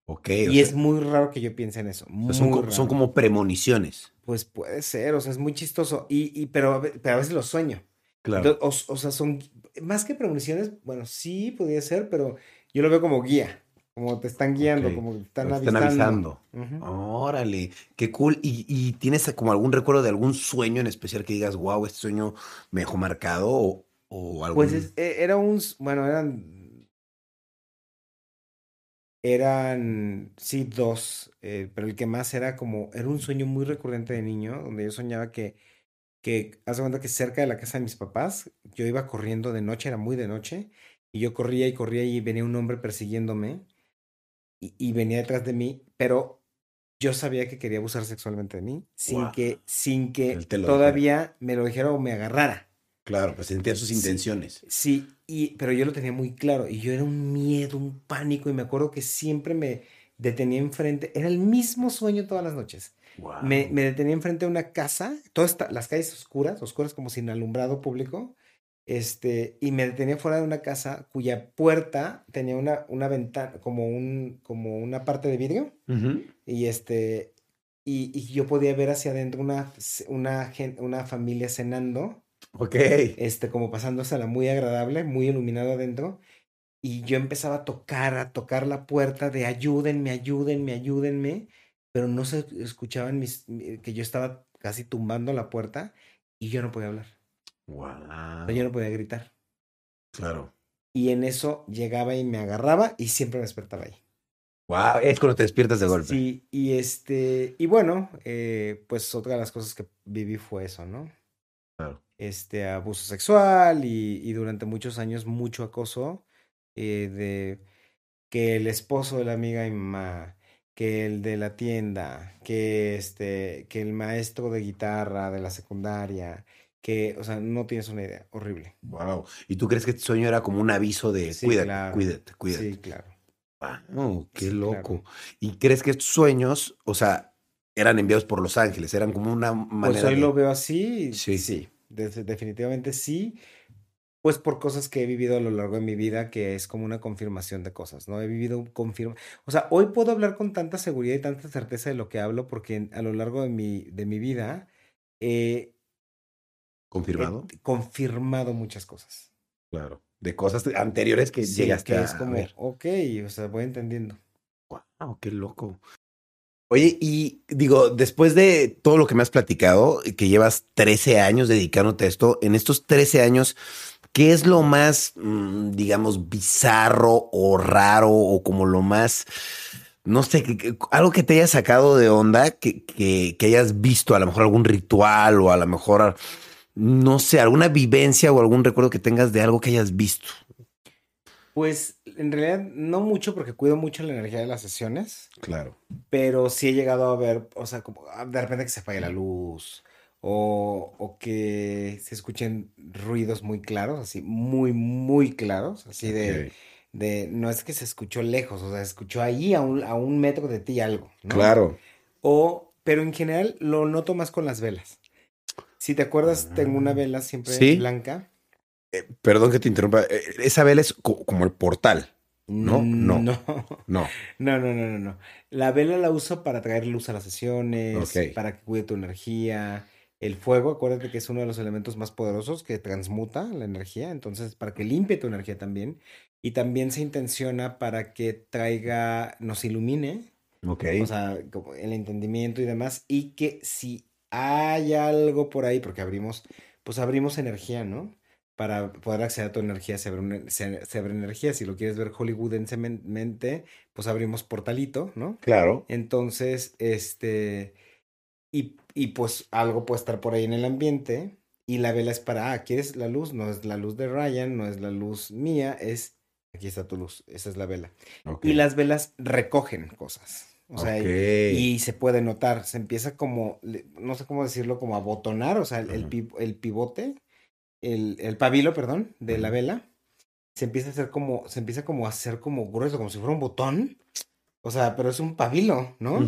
Ok. o Y sea, es muy raro que yo piense en eso. Muy son, como premoniciones. Pues puede ser, o sea, es muy chistoso. Y, y pero, pero a veces lo sueño. Claro. Entonces, o, o sea, son más que premoniciones, bueno, sí podría ser, pero yo lo veo como guía, como te están guiando, como que te están, Te están avisando. avisando. Órale, qué cool. ¿Y, y tienes como algún recuerdo de algún sueño en especial que digas, wow, este sueño me dejó marcado o, o algún... Pues es- e- era un, bueno, eran, eran, sí, dos, eh, pero el que más era como, era un sueño muy recurrente de niño, donde yo soñaba que, que, haz de cuenta que cerca de la casa de mis papás, yo iba corriendo de noche, era muy de noche, y yo corría y corría y venía un hombre persiguiéndome, y, y venía detrás de mí, pero yo sabía que quería abusar sexualmente de mí, sin que, sin que todavía me lo dijera o me agarrara. Claro, pues sentían sus Sí. intenciones. Sí, y, pero yo lo tenía muy claro y yo era un miedo, un pánico y me acuerdo que siempre me detenía enfrente, era el mismo sueño todas las noches. Wow. Me, me detenía enfrente de una casa, todas las calles oscuras, oscuras como sin alumbrado público, este, y me detenía fuera de una casa cuya puerta tenía una, una ventana, como, un, como una parte de vidrio, y este, y, y yo podía ver hacia adentro una, una, una familia cenando Ok. este, como pasándosela muy agradable, muy iluminado adentro. Y yo empezaba a tocar, a tocar la puerta de ayúdenme, ayúdenme, ayúdenme. Pero no se escuchaban mis, mi- que yo estaba casi tumbando la puerta y yo no podía hablar. Sea, yo Wow. no podía gritar. Claro. Y en eso llegaba y me agarraba y siempre me despertaba ahí. Wow, es cuando te despiertas de golpe. Sí, y este, y bueno, eh, pues otra de las cosas que viví fue eso, ¿no? Claro. este abuso sexual y, y durante muchos años mucho acoso eh, de que el esposo de la amiga de mi mamá, que el de la tienda, que este, que el maestro de guitarra de la secundaria, que, o sea, no tienes una idea, horrible. Wow. ¿Y tú crees que este sueño era como un aviso de Sí, cuídate, claro. cuídate, cuídate? Sí, claro. Wow, qué Sí, loco. claro. ¿Y crees que estos sueños, o sea, eran enviados por los ángeles? Eran como una Pues manera hoy de... lo veo así, Sí. sí, de- definitivamente sí. Pues por cosas que he vivido a lo largo de mi vida, que es como una confirmación de cosas, ¿no? He vivido un confirma. O sea, hoy puedo hablar con tanta seguridad y tanta certeza de lo que hablo, porque a lo largo de mi, de mi vida eh, he ¿Confirmado? confirmado muchas cosas. Claro. De cosas anteriores que Sí, llegaste que a es como, ver. ok, o sea, voy entendiendo. Wow, qué loco. Oye, y digo, después de todo lo que me has platicado, que llevas 13 años dedicándote a esto, en estos 13 años, ¿qué es lo más, mm, digamos, bizarro o raro o como lo más, no sé, algo que te haya sacado de onda, que, que, que hayas visto, a lo mejor algún ritual o a lo mejor, no sé, alguna vivencia o algún recuerdo que tengas de algo que hayas visto? Pues en realidad no mucho, porque cuido mucho la energía de las sesiones. Claro. Pero sí he llegado a ver, o sea, como ah, de repente que se apague la luz o, o que se escuchen ruidos muy claros, así, muy, muy claros, así de, de, no es que se escuchó lejos, o sea, se escuchó ahí a un, a un metro de ti algo, ¿no? Claro. O, pero en general lo noto más con las velas. Si te acuerdas, tengo una Ah, vela siempre ¿sí? blanca. Eh, perdón que te interrumpa. eh, Esa vela es co- como el portal. No, no. No. No. No, no, no, no. La vela la uso para traer luz a las sesiones, para que cuide tu energía. El fuego, acuérdate que es uno de los elementos más poderosos que transmuta la energía, entonces para que limpie tu energía también. Y también se intenciona para que traiga, nos ilumine, Ok. o sea, el entendimiento y demás, y que si hay algo por ahí, porque abrimos, pues abrimos energía, ¿no? Para poder acceder a tu energía, se abre, una- se, se abre energía. Si lo quieres ver hollywoodensemente, pues abrimos portalito, ¿no? claro. Entonces, este, y, y pues algo puede estar por ahí en el ambiente, y la vela es para, ah, ¿quieres la luz? No es la luz de Ryan, no es la luz mía, es, aquí está tu luz, esa es la vela. Y las velas recogen cosas. O sea, y se puede notar, se empieza como, no sé cómo decirlo, como a botonar, o sea, el, pi- el pivote, el, el pabilo, perdón, de la vela, se empieza a hacer como, se empieza como a hacer como grueso, como si fuera un botón. O sea, pero es un pabilo, ¿no?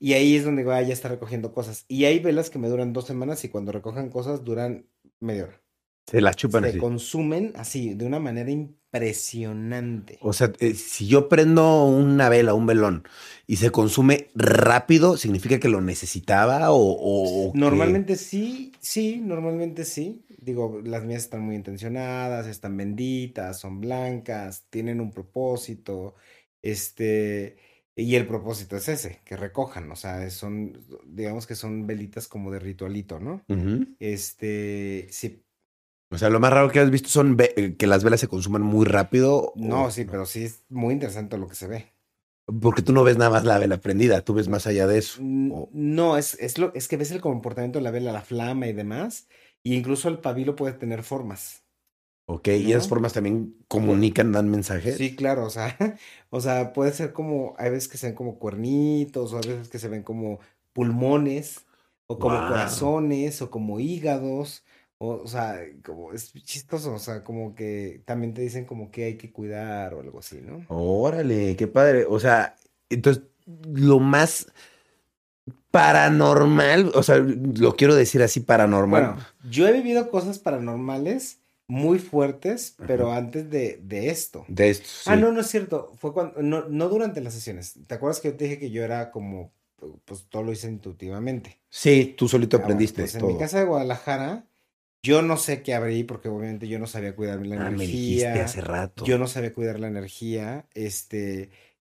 Y ahí es donde ah, ya está recogiendo cosas. Y hay velas que me duran dos semanas y cuando recojan cosas duran media hora. Se la chupan Se así. consumen así, de una manera impresionante. O sea, eh, si yo prendo una vela, un velón, y se consume rápido, ¿significa que lo necesitaba o, o- o que- Normalmente sí, sí, normalmente sí. Digo, las mías están muy intencionadas, están benditas, son blancas, tienen un propósito, este, y el propósito es ese, que recojan, o sea, son, digamos que son velitas como de ritualito, ¿no? Este, sí, O sea, lo más raro que has visto son eh, que las velas se consuman muy rápido. no, o- sí, pero sí es muy interesante lo que se ve. Porque tú no ves nada más la vela prendida, tú ves más allá de eso. O- No, es, es lo, es que ves el comportamiento de la vela, la flama y demás, y incluso el pabilo puede tener formas. Ok, y esas formas también comunican, dan mensajes. Sí, claro, o sea, o sea, puede ser como, hay veces que se ven como cuernitos, o hay veces que se ven como pulmones, o como corazones, o como hígados, o, o sea, como es chistoso, o sea, como que también te dicen como que hay que cuidar o algo así, ¿no? Órale, qué padre. O sea, entonces, lo más paranormal, o sea, lo quiero decir así, paranormal. Bueno, yo he vivido cosas paranormales muy fuertes, Ajá. pero antes de, de esto. de esto. Ah, no, no es cierto. Fue cuando, no, no durante las sesiones. ¿Te acuerdas que yo te dije que yo era como, pues todo lo hice intuitivamente? Sí, tú solito Ah, bueno, aprendiste pues en todo. mi casa de Guadalajara, yo no sé qué abrí porque obviamente yo no sabía cuidar la Ah, me dijiste energía. hace rato. Yo no sabía cuidar la energía, este,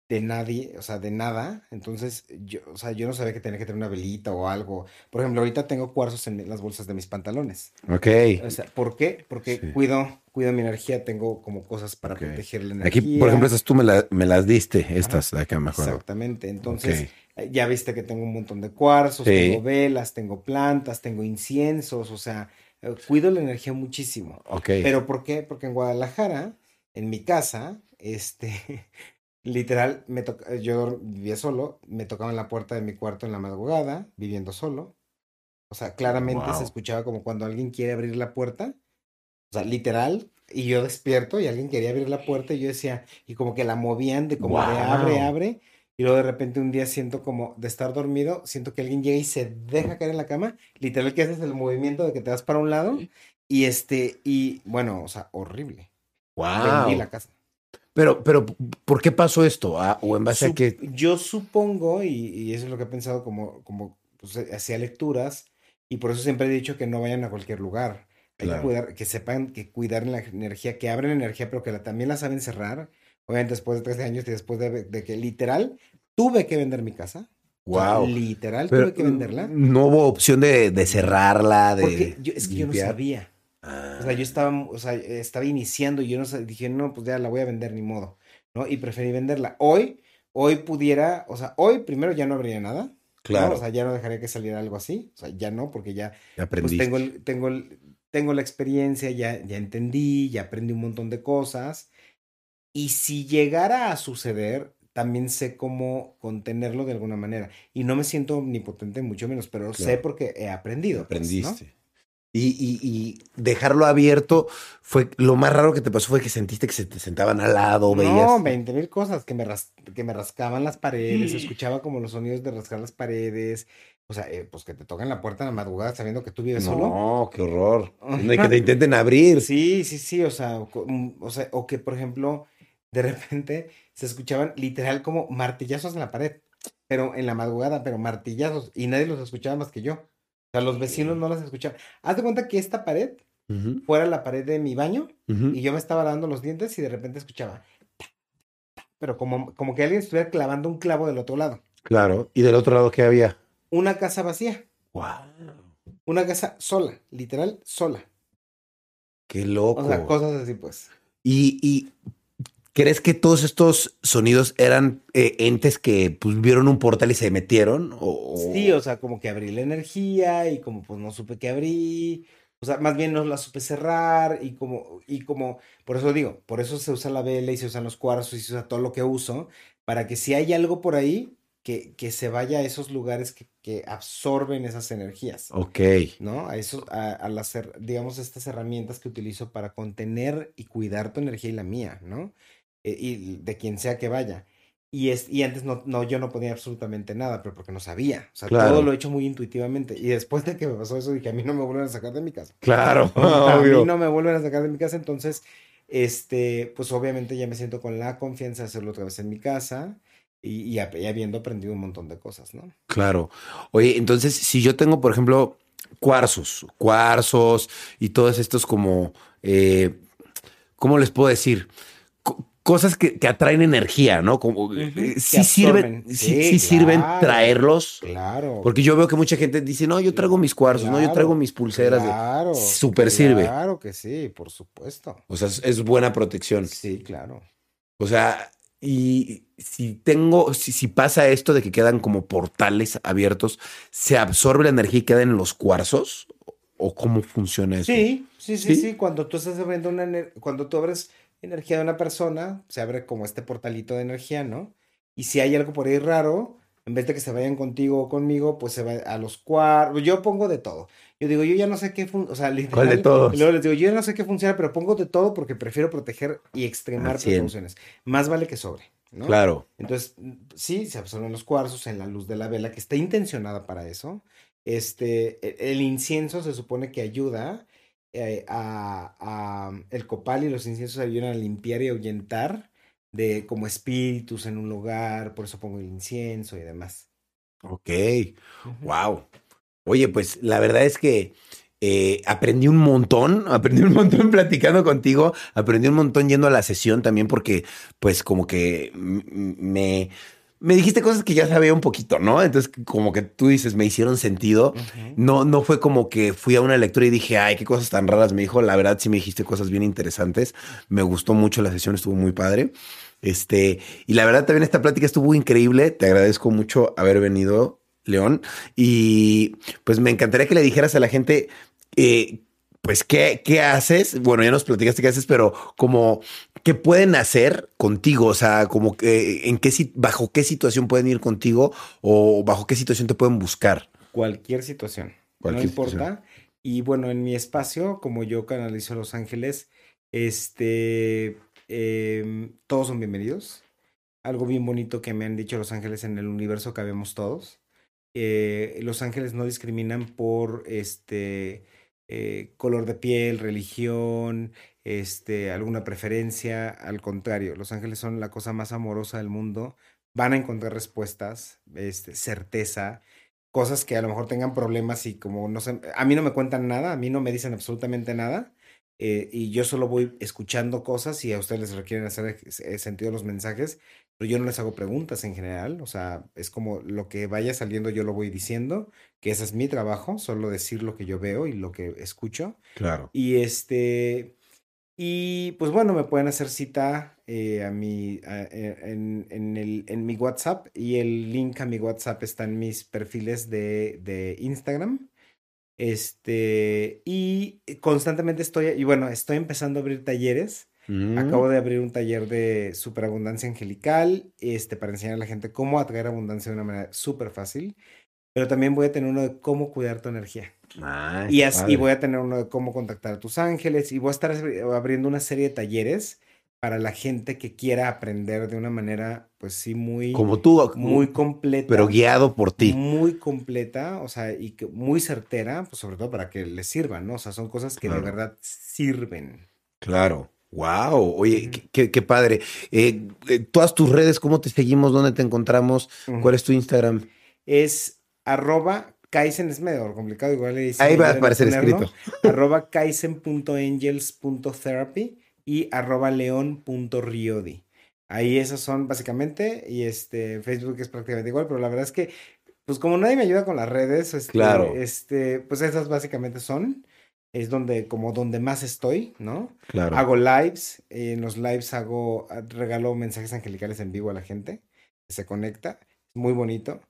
de nadie, o sea, de nada. Entonces, yo, o sea, yo no sabía que tenía que tener una velita o algo. Por ejemplo, ahorita tengo cuarzos en las bolsas de mis pantalones. Ok. O sea, ¿por qué? Porque Sí. cuido, cuido mi energía, tengo como cosas para Ok. proteger la energía. Aquí, por ejemplo, estas tú me, la- me las diste, estas de acá, me acuerdo. Exactamente. Entonces, eh, ya viste que tengo un montón de cuarzos, Sí. tengo velas, tengo plantas, tengo inciensos, o sea, cuido la energía muchísimo. Ok. Pero ¿por qué? Porque en Guadalajara, en mi casa, este, literal, me toca, yo vivía solo, me tocaba en la puerta de mi cuarto en la madrugada, viviendo solo. O sea, claramente Wow. se escuchaba como cuando alguien quiere abrir la puerta. O sea, literal, y yo despierto y alguien quería abrir la puerta y yo decía, y como que la movían de como de abre, Wow. abre. Y luego de repente un día siento como de estar dormido, siento que alguien llega y se deja caer en la cama. Literal que haces el movimiento de que te vas para un lado. Y este, y bueno, o sea, horrible. Wow. Vendí la casa. Pero, pero, ¿por qué pasó esto? Ah, ¿O en base a Sup- qué? Yo supongo, y, y eso es lo que he pensado como, como pues, eh, hacía lecturas, y por eso siempre he dicho que no vayan a cualquier lugar. Hay Claro. que cuidar, que sepan que cuidar la energía, que abren energía, pero que la- también la saben cerrar. Obviamente después de 13 años y después de, de que literal tuve que vender mi casa. Wow. literal Pero, tuve que venderla. No hubo opción de, de cerrarla, de Porque yo, es que yo no sabía. Ah. O sea, yo estaba, o sea, estaba iniciando y yo no dije, no, pues ya la voy a vender ni modo, ¿no? Y preferí venderla. Hoy, hoy pudiera, o sea, hoy primero ya no habría nada, ¿no? Claro, O sea, ya no dejaría que saliera algo así, o sea, ya no, porque ya, ya pues tengo, el- tengo, el- tengo la experiencia, ya, ya entendí, ya aprendí un montón de cosas. Y si llegara a suceder, también sé cómo contenerlo de alguna manera. Y no me siento omnipotente, mucho menos, pero sé Claro. porque he aprendido. pues, ¿no? Aprendiste. Y, y- y dejarlo abierto fue lo más raro que te pasó fue que sentiste que se te sentaban al lado, veías. No, 20 mil cosas que me, ras- que me rascaban las paredes, Mm. escuchaba como los sonidos de rascar las paredes, o sea, eh, pues que te tocan la puerta en la madrugada sabiendo que tú vives solo. No, qué horror. Que te intenten abrir. Sí, sí, sí, o sea, o, mm, o sea, o que por ejemplo, de repente se escuchaban literal como martillazos en la pared, pero en la madrugada, pero martillazos, y nadie los escuchaba más que yo. O sea, los vecinos no las escuchaban. Haz de cuenta que esta pared fuera la pared de mi baño y yo me estaba lavando los dientes y de repente escuchaba, pero como, como que alguien estuviera clavando un clavo del otro lado. Claro. ¿Y del otro lado qué había? Una casa vacía, Wow. una casa sola, literal sola. Qué loco. O sea, cosas así pues. Y, y ¿crees que todos estos sonidos eran eh, entes que pues, vieron un portal y se metieron? O, o- Sí, o sea, como que abrí la energía y como pues no supe que abrí, o sea, más bien no la supe cerrar y como, y como, por eso digo, por eso se usa la vela y se usan los cuarzos y se usa todo lo que uso, para que si hay algo por ahí, que, que se vaya a esos lugares que, que absorben esas energías. Ok. ¿no? A eso, a, al hacer, digamos, estas herramientas que utilizo para contener y cuidar tu energía y la mía, ¿no? Eh, y de quien sea que vaya. Y, es, y antes no, no, yo no podía absolutamente nada, pero porque no sabía. O sea, Claro. todo lo he hecho muy intuitivamente. Y después de que me pasó eso, dije, a mí no me vuelven a sacar de mi casa. Claro, a obvio. mí no me vuelven a sacar de mi casa, entonces, este, pues obviamente ya me siento con la confianza de hacerlo otra vez en mi casa y, y habiendo aprendido un montón de cosas, ¿no? Claro. Oye, entonces, si yo tengo, por ejemplo, cuarzos, cuarzos y todos estos como, eh, ¿cómo les puedo decir? Co- cosas que, que atraen energía, ¿no? Como, que sí sirven, sí, sirven traerlos. Claro. Porque yo veo que mucha gente dice, no, yo traigo mis cuarzos, no, yo traigo mis pulseras. de-". Claro. Súper sirve. Claro que sí, por supuesto. O sea, es, buena protección. Sí, claro. O sea, y si tengo, si, si pasa esto de que quedan como portales abiertos, ¿se absorbe la energía y queda en los cuarzos? ¿O cómo funciona eso? Sí, sí, sí, ¿Sí? sí. Cuando tú estás abriendo una, cuando tú abres energía de una persona, se abre como este portalito de energía, ¿no? Y si hay algo por ahí raro, en vez de que se vayan contigo o conmigo, pues se va a los cuartos. Yo pongo de todo. Yo digo, yo ya no sé qué funciona, o sea, literal. ¿Cuál de todos? luego les digo, yo ya no sé qué funciona, pero pongo de todo porque prefiero proteger y extremar cien. precauciones. Más vale que sobre, ¿no? Claro. Entonces, mm, sí, se absorben los cuarzos en la luz de la vela, que está intencionada para eso. Este, e- el incienso se supone que ayuda eh, a, a- el copal y los inciensos ayudan a limpiar y ahuyentar de como espíritus en un lugar, por eso pongo el incienso y demás. Ok. Wow. Oye, pues la verdad es que eh, aprendí un montón, aprendí un montón platicando contigo, aprendí un montón yendo a la sesión también porque pues como que me, me dijiste cosas que ya sabía un poquito, ¿no? Entonces como que tú dices, me hicieron sentido. No, no fue como que fui a una lectura y dije, ay, qué cosas tan raras me dijo. La verdad, sí me dijiste cosas bien interesantes. Me gustó mucho la sesión, estuvo muy padre. Este, y la verdad, también esta plática estuvo increíble. Te agradezco mucho haber venido, León. Y pues me encantaría que le dijeras a la gente, eh, pues, ¿qué, ¿qué haces? Bueno, ya nos platicaste qué haces, pero como, ¿qué pueden hacer contigo? O sea, como que, en qué, bajo qué situación pueden ir contigo o bajo qué situación te pueden buscar. Cualquier situación, Cualquier no importa. Y bueno, en mi espacio, como yo canalizo Los Ángeles, este, em, todos son bienvenidos. Algo bien bonito que me han dicho Los Ángeles en el universo cabemos todos. Eh, Los Ángeles no discriminan por este eh, color de piel, religión, este, alguna preferencia. Al contrario, Los Ángeles son la cosa más amorosa del mundo. Van a encontrar respuestas, este, certeza, cosas que a lo mejor tengan problemas y como no sé, a mí no me cuentan nada, a mí no me dicen absolutamente nada. eh, y yo solo voy escuchando cosas y a ustedes les requieren hacer eh, sentido los mensajes, pero yo no les hago preguntas en general, o sea, es como lo que vaya saliendo yo lo voy diciendo, que ese es mi trabajo, solo decir lo que yo veo y lo que escucho. Claro. Y este, y pues bueno, me pueden hacer cita eh, a mi, a- eh, en, en el, en mi WhatsApp y el link a mi WhatsApp está en mis perfiles de, de Instagram. Este, y constantemente estoy, y bueno, estoy empezando a abrir talleres. Mm. Acabo de abrir un taller de superabundancia angelical, este, para enseñar a la gente cómo atraer abundancia de una manera súper fácil. Pero también voy a tener uno de cómo cuidar tu energía. Ah, Y, y voy a tener uno de cómo contactar a tus ángeles y voy a estar abri- abriendo una serie de talleres para la gente que quiera aprender de una manera, pues sí, muy, Como tú, muy completa. pero guiado por ti. Muy completa, o sea, y que muy certera, pues sobre todo para que les sirvan, ¿no? O sea, son cosas que Claro. de verdad sirven. Claro. Wow. Oye, qué, qué- qué padre. Eh, eh, todas tus redes, ¿cómo te seguimos? ¿Dónde te encontramos? ¿Cuál es tu Instagram? Es arroba Kaizen, es medio complicado, igual le Ahí va a aparecer ponerlo, escrito. arroba kaizen.angels.therapy y arroba leon.riodi. Ahí esas son básicamente, y este Facebook es prácticamente igual, pero la verdad es que, pues como nadie me ayuda con las redes, este, Claro. este, pues esas básicamente son, es donde, como donde más estoy, ¿no? Claro. Hago lives, en los lives hago, regalo mensajes angelicales en vivo a la gente, que se conecta, es muy bonito,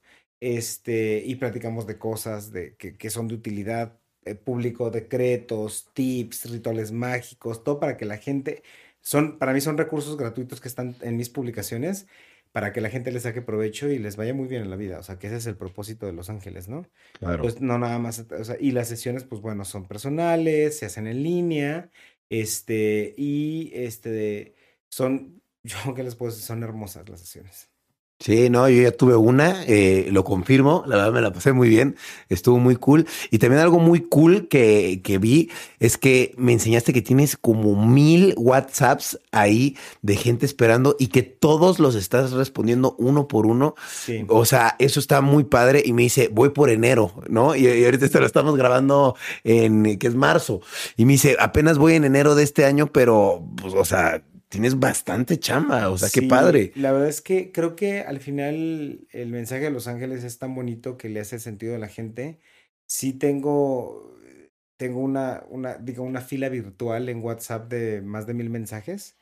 este, y platicamos de cosas de, que, que son de utilidad, eh, público, decretos, tips, rituales mágicos, todo para que la gente, son, para mí son recursos gratuitos que están en mis publicaciones, para que la gente le saque provecho y les vaya muy bien en la vida. O sea, que ese es el propósito de Los Ángeles, ¿no? Claro. Pues no nada más, o sea, y las sesiones, pues bueno, son personales, se hacen en línea, este, y este, son, yo que les puedo decir, son hermosas las sesiones. Sí, no, yo ya tuve una, eh, lo confirmo, la verdad me la pasé muy bien, estuvo muy cool. Y también algo muy cool que, que vi es que me enseñaste que tienes como mil WhatsApps ahí de gente esperando y que todos los estás respondiendo uno por uno. Sí. O sea, eso está muy padre y me dice, voy por enero, ¿no? Y, y ahorita lo estamos grabando en, que es marzo. Y me dice, apenas voy en enero de este año, pero, pues, o sea, tienes bastante chamba, o sea, qué Sí, padre. La verdad es que creo que al final el mensaje de Los Ángeles es tan bonito que le hace sentido a la gente. Sí tengo, tengo una, una, digo, una fila virtual en WhatsApp de más de mil mensajes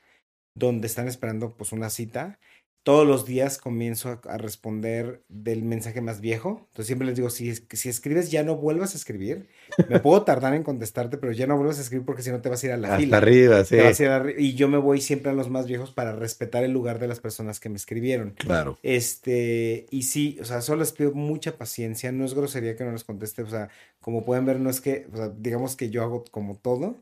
donde están esperando pues una cita. Todos los días comienzo a, a responder del mensaje más viejo. Entonces siempre les digo, si, si escribes ya no vuelvas a escribir. Me puedo tardar en contestarte, pero ya no vuelvas a escribir porque si no te vas a ir a la Hasta fila. arriba, sí. Te vas a ir Y yo me voy siempre a los más viejos para respetar el lugar de las personas que me escribieron. Claro. Este, y sí, o sea, solo les pido mucha paciencia, no es grosería que no les conteste, o sea, como pueden ver, no es que, o sea, digamos que yo hago como todo.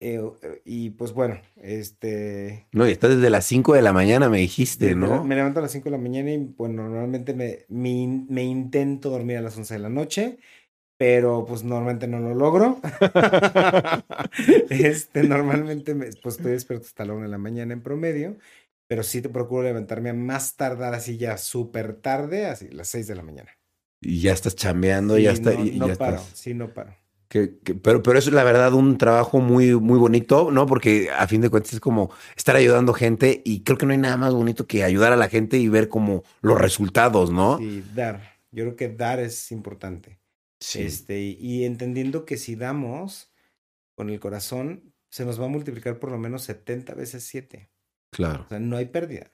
Eh, eh, y pues bueno, este, No, y estás desde las 5 de la mañana, me dijiste, ¿no? me levanto a las 5 de la mañana y bueno, normalmente me, me, in- me intento dormir a las 11 de la noche, pero pues normalmente no lo logro. Este, normalmente me- pues estoy despierto hasta la 1 de la mañana en promedio, pero sí te procuro levantarme a más tardar así ya súper tarde, así las 6 de la mañana. Y ya estás chambeando, Sí, ya está, no, no ya paro, estás. sí, no paro. Que- que- pero, pero eso es la verdad un trabajo muy, muy bonito, ¿no? Porque a fin de cuentas es como estar ayudando gente y creo que no hay nada más bonito que ayudar a la gente y ver como los resultados, ¿no? Sí, dar. Yo creo que dar es importante. Sí. Este, y, entendiendo que si damos con el corazón, se nos va a multiplicar por lo menos 70 veces 7. claro. O sea, no hay pérdida.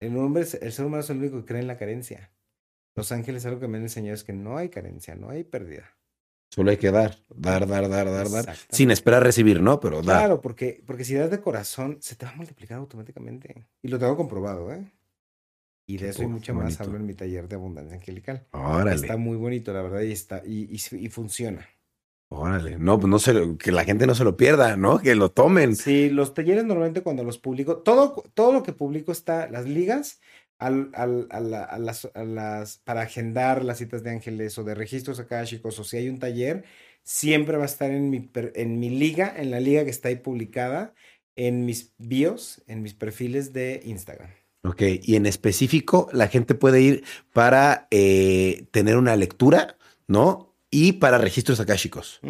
El, hombre, es- el ser humano es el único que cree en la carencia. Los ángeles algo que me han enseñado es que no hay carencia, no hay pérdida. Solo hay que dar, dar, dar, dar, dar, dar. Sin esperar recibir, ¿no? Pero dar. Claro, porque, porque si das de corazón, se te va a multiplicar automáticamente. Y lo tengo comprobado, ¿eh? Y de Qué eso y mucho más hablo en mi taller de abundancia angelical. Órale. Está muy bonito, la verdad, y está, y, y, y funciona. Órale. No, pues no se lo- que la gente no se lo pierda, ¿no? Que lo tomen. Sí, los talleres normalmente cuando los publico, todo, todo lo que publico está, las ligas, al, al- a, la- a las, a las, para agendar las citas de ángeles o de registros akáshicos, o si hay un taller, siempre va a estar en mi, en mi liga, en la liga que está ahí publicada, en mis bios, en mis perfiles de Instagram. Ok, y en específico, la gente puede ir para eh, tener una lectura, ¿no? Y para registros akáshicos,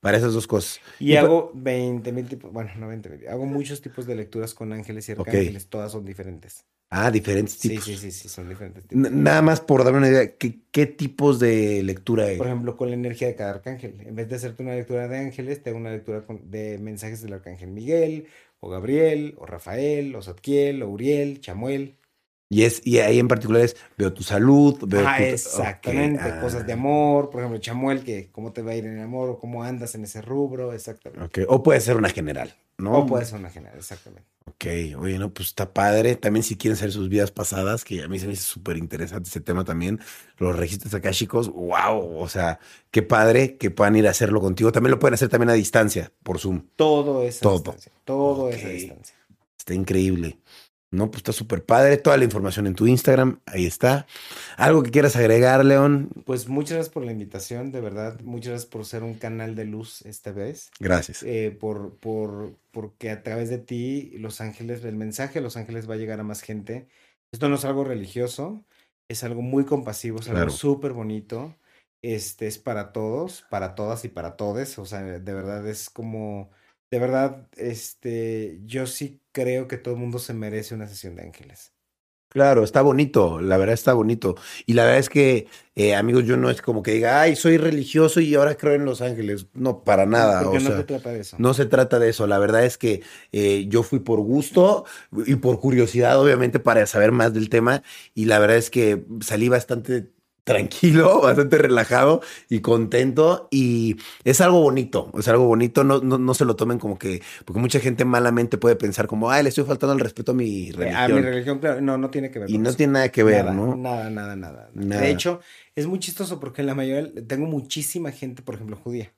para esas dos cosas. Y, hago 20 mil tipos, bueno, no 20 mil, hago muchos tipos de lecturas con ángeles y arcángeles, todas son diferentes. Ah, diferentes Sí, tipos. sí, sí, sí, son diferentes tipos. N- Nada más por darme una idea, ¿qué, qué tipos de lectura hay? Por ejemplo, con la energía de cada arcángel. En vez de hacerte una lectura de ángeles, te hago una lectura con- de mensajes del arcángel Miguel, o Gabriel, o Rafael, o Zadkiel, o Uriel, Chamuel. Y es, y ahí en particular es, veo tu salud, veo Ah, tu- exactamente. ok, Cosas de ah, amor. Por ejemplo, Chamuel, que cómo te va a ir en el amor, o cómo andas en ese rubro, exactamente. ok. O puede ser una general, ¿no? O puede ser una general, exactamente. Ok, oye, no, pues está padre. También si quieren saber sus vidas pasadas, que a mí se me hizo súper interesante ese tema también. Los registros akáshicos, wow, o sea, qué padre que puedan ir a hacerlo contigo. También lo pueden hacer también a distancia, por Zoom. Todo es a Todo. distancia. Todo es a distancia. Está increíble. No, pues está súper padre. Toda la información en tu Instagram, ahí está. ¿Algo que quieras agregar, León? Pues muchas gracias por la invitación, de verdad. Muchas gracias por ser un canal de luz esta vez. Gracias. eh, por, por, porque a través de ti, Los Ángeles, el mensaje de Los Ángeles va a llegar a más gente. Esto no es algo religioso, es algo muy compasivo, es algo Claro. súper bonito. Este es para todos, para todas y para todes. O sea, de verdad es como, de verdad, este, yo sí creo que todo el mundo se merece una sesión de ángeles. Claro, está bonito, la verdad está bonito. Y la verdad es que, eh, amigos, yo no es como que diga, ay, soy religioso y ahora creo en los ángeles. No, para nada. Porque o no sea, se trata de eso. No se trata de eso, la verdad es que eh, yo fui por gusto y por curiosidad, obviamente, para saber más del tema y la verdad es que salí bastante tranquilo, bastante relajado y contento. Y es algo bonito, es algo bonito. No, no, no, se lo tomen como que, porque mucha gente malamente puede pensar como, ay, le estoy faltando el respeto a mi religión. A mi religión, claro, no, no tiene que ver. Y no tiene nada que ver, nada, ¿no? Nada, nada, nada, nada. De hecho, es muy chistoso porque en la mayoría, tengo muchísima gente, por ejemplo, judía.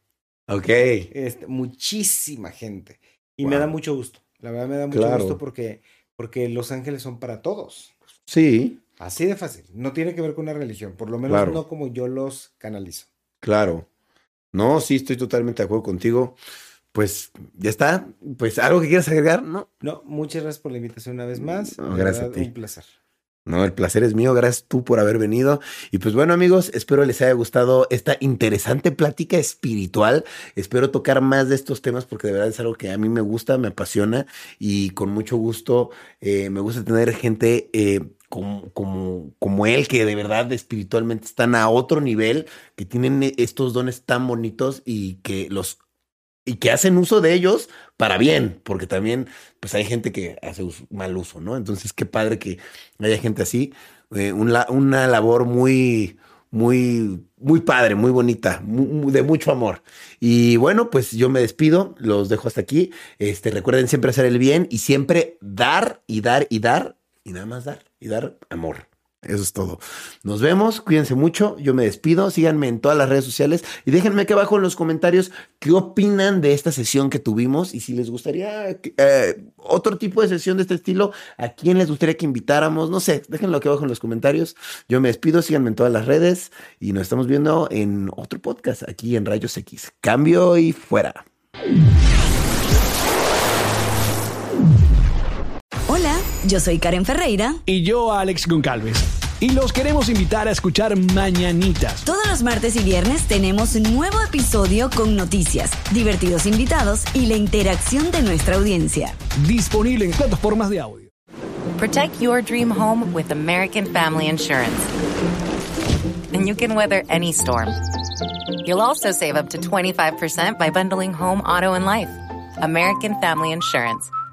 Ok. Este, muchísima gente. Y wow. me da mucho gusto. La verdad me da mucho Claro. gusto porque, porque Los Ángeles son para todos. Sí, Así de fácil. No tiene que ver con una religión. Por lo menos Claro. no como yo los canalizo. claro. No, sí, estoy totalmente de acuerdo contigo. Pues ya está. Pues algo que quieras agregar, ¿no? No, muchas gracias por la invitación una vez más. No, gracias a ti. Un placer. No, el placer es mío. Gracias tú por haber venido. Y pues bueno, amigos, espero les haya gustado esta interesante plática espiritual. Espero tocar más de estos temas porque de verdad es algo que a mí me gusta, me apasiona y con mucho gusto eh, me gusta tener gente eh, como, como, como él que de verdad espiritualmente están a otro nivel, que tienen estos dones tan bonitos y que los y que hacen uso de ellos para bien, porque también pues hay gente que hace mal uso, ¿no? Entonces qué padre que haya gente así, eh, un la- una labor muy, muy, muy padre, muy bonita, de mucho amor. Y bueno, pues yo me despido, los dejo hasta aquí. Este, recuerden siempre hacer el bien y siempre dar y dar y dar y nada más dar y dar amor. Eso es todo. Nos vemos, cuídense mucho, yo me despido, síganme en todas las redes sociales y déjenme aquí abajo en los comentarios qué opinan de esta sesión que tuvimos y si les gustaría eh, otro tipo de sesión de este estilo, a quién les gustaría que invitáramos, no sé, déjenlo aquí abajo en los comentarios. Yo me despido, síganme en todas las redes y nos estamos viendo en otro podcast aquí en Rayos X. Cambio y fuera. Yo soy Karen Ferreira. Y yo, Alex Goncalves. Y los queremos invitar a escuchar Mañanitas. Todos los martes y viernes tenemos un nuevo episodio con noticias, divertidos invitados y la interacción de nuestra audiencia. Disponible en plataformas de audio. Protect your dream home with American Family Insurance. And you can weather any storm. You'll also save up to 25% by bundling home, auto, and life. American Family Insurance.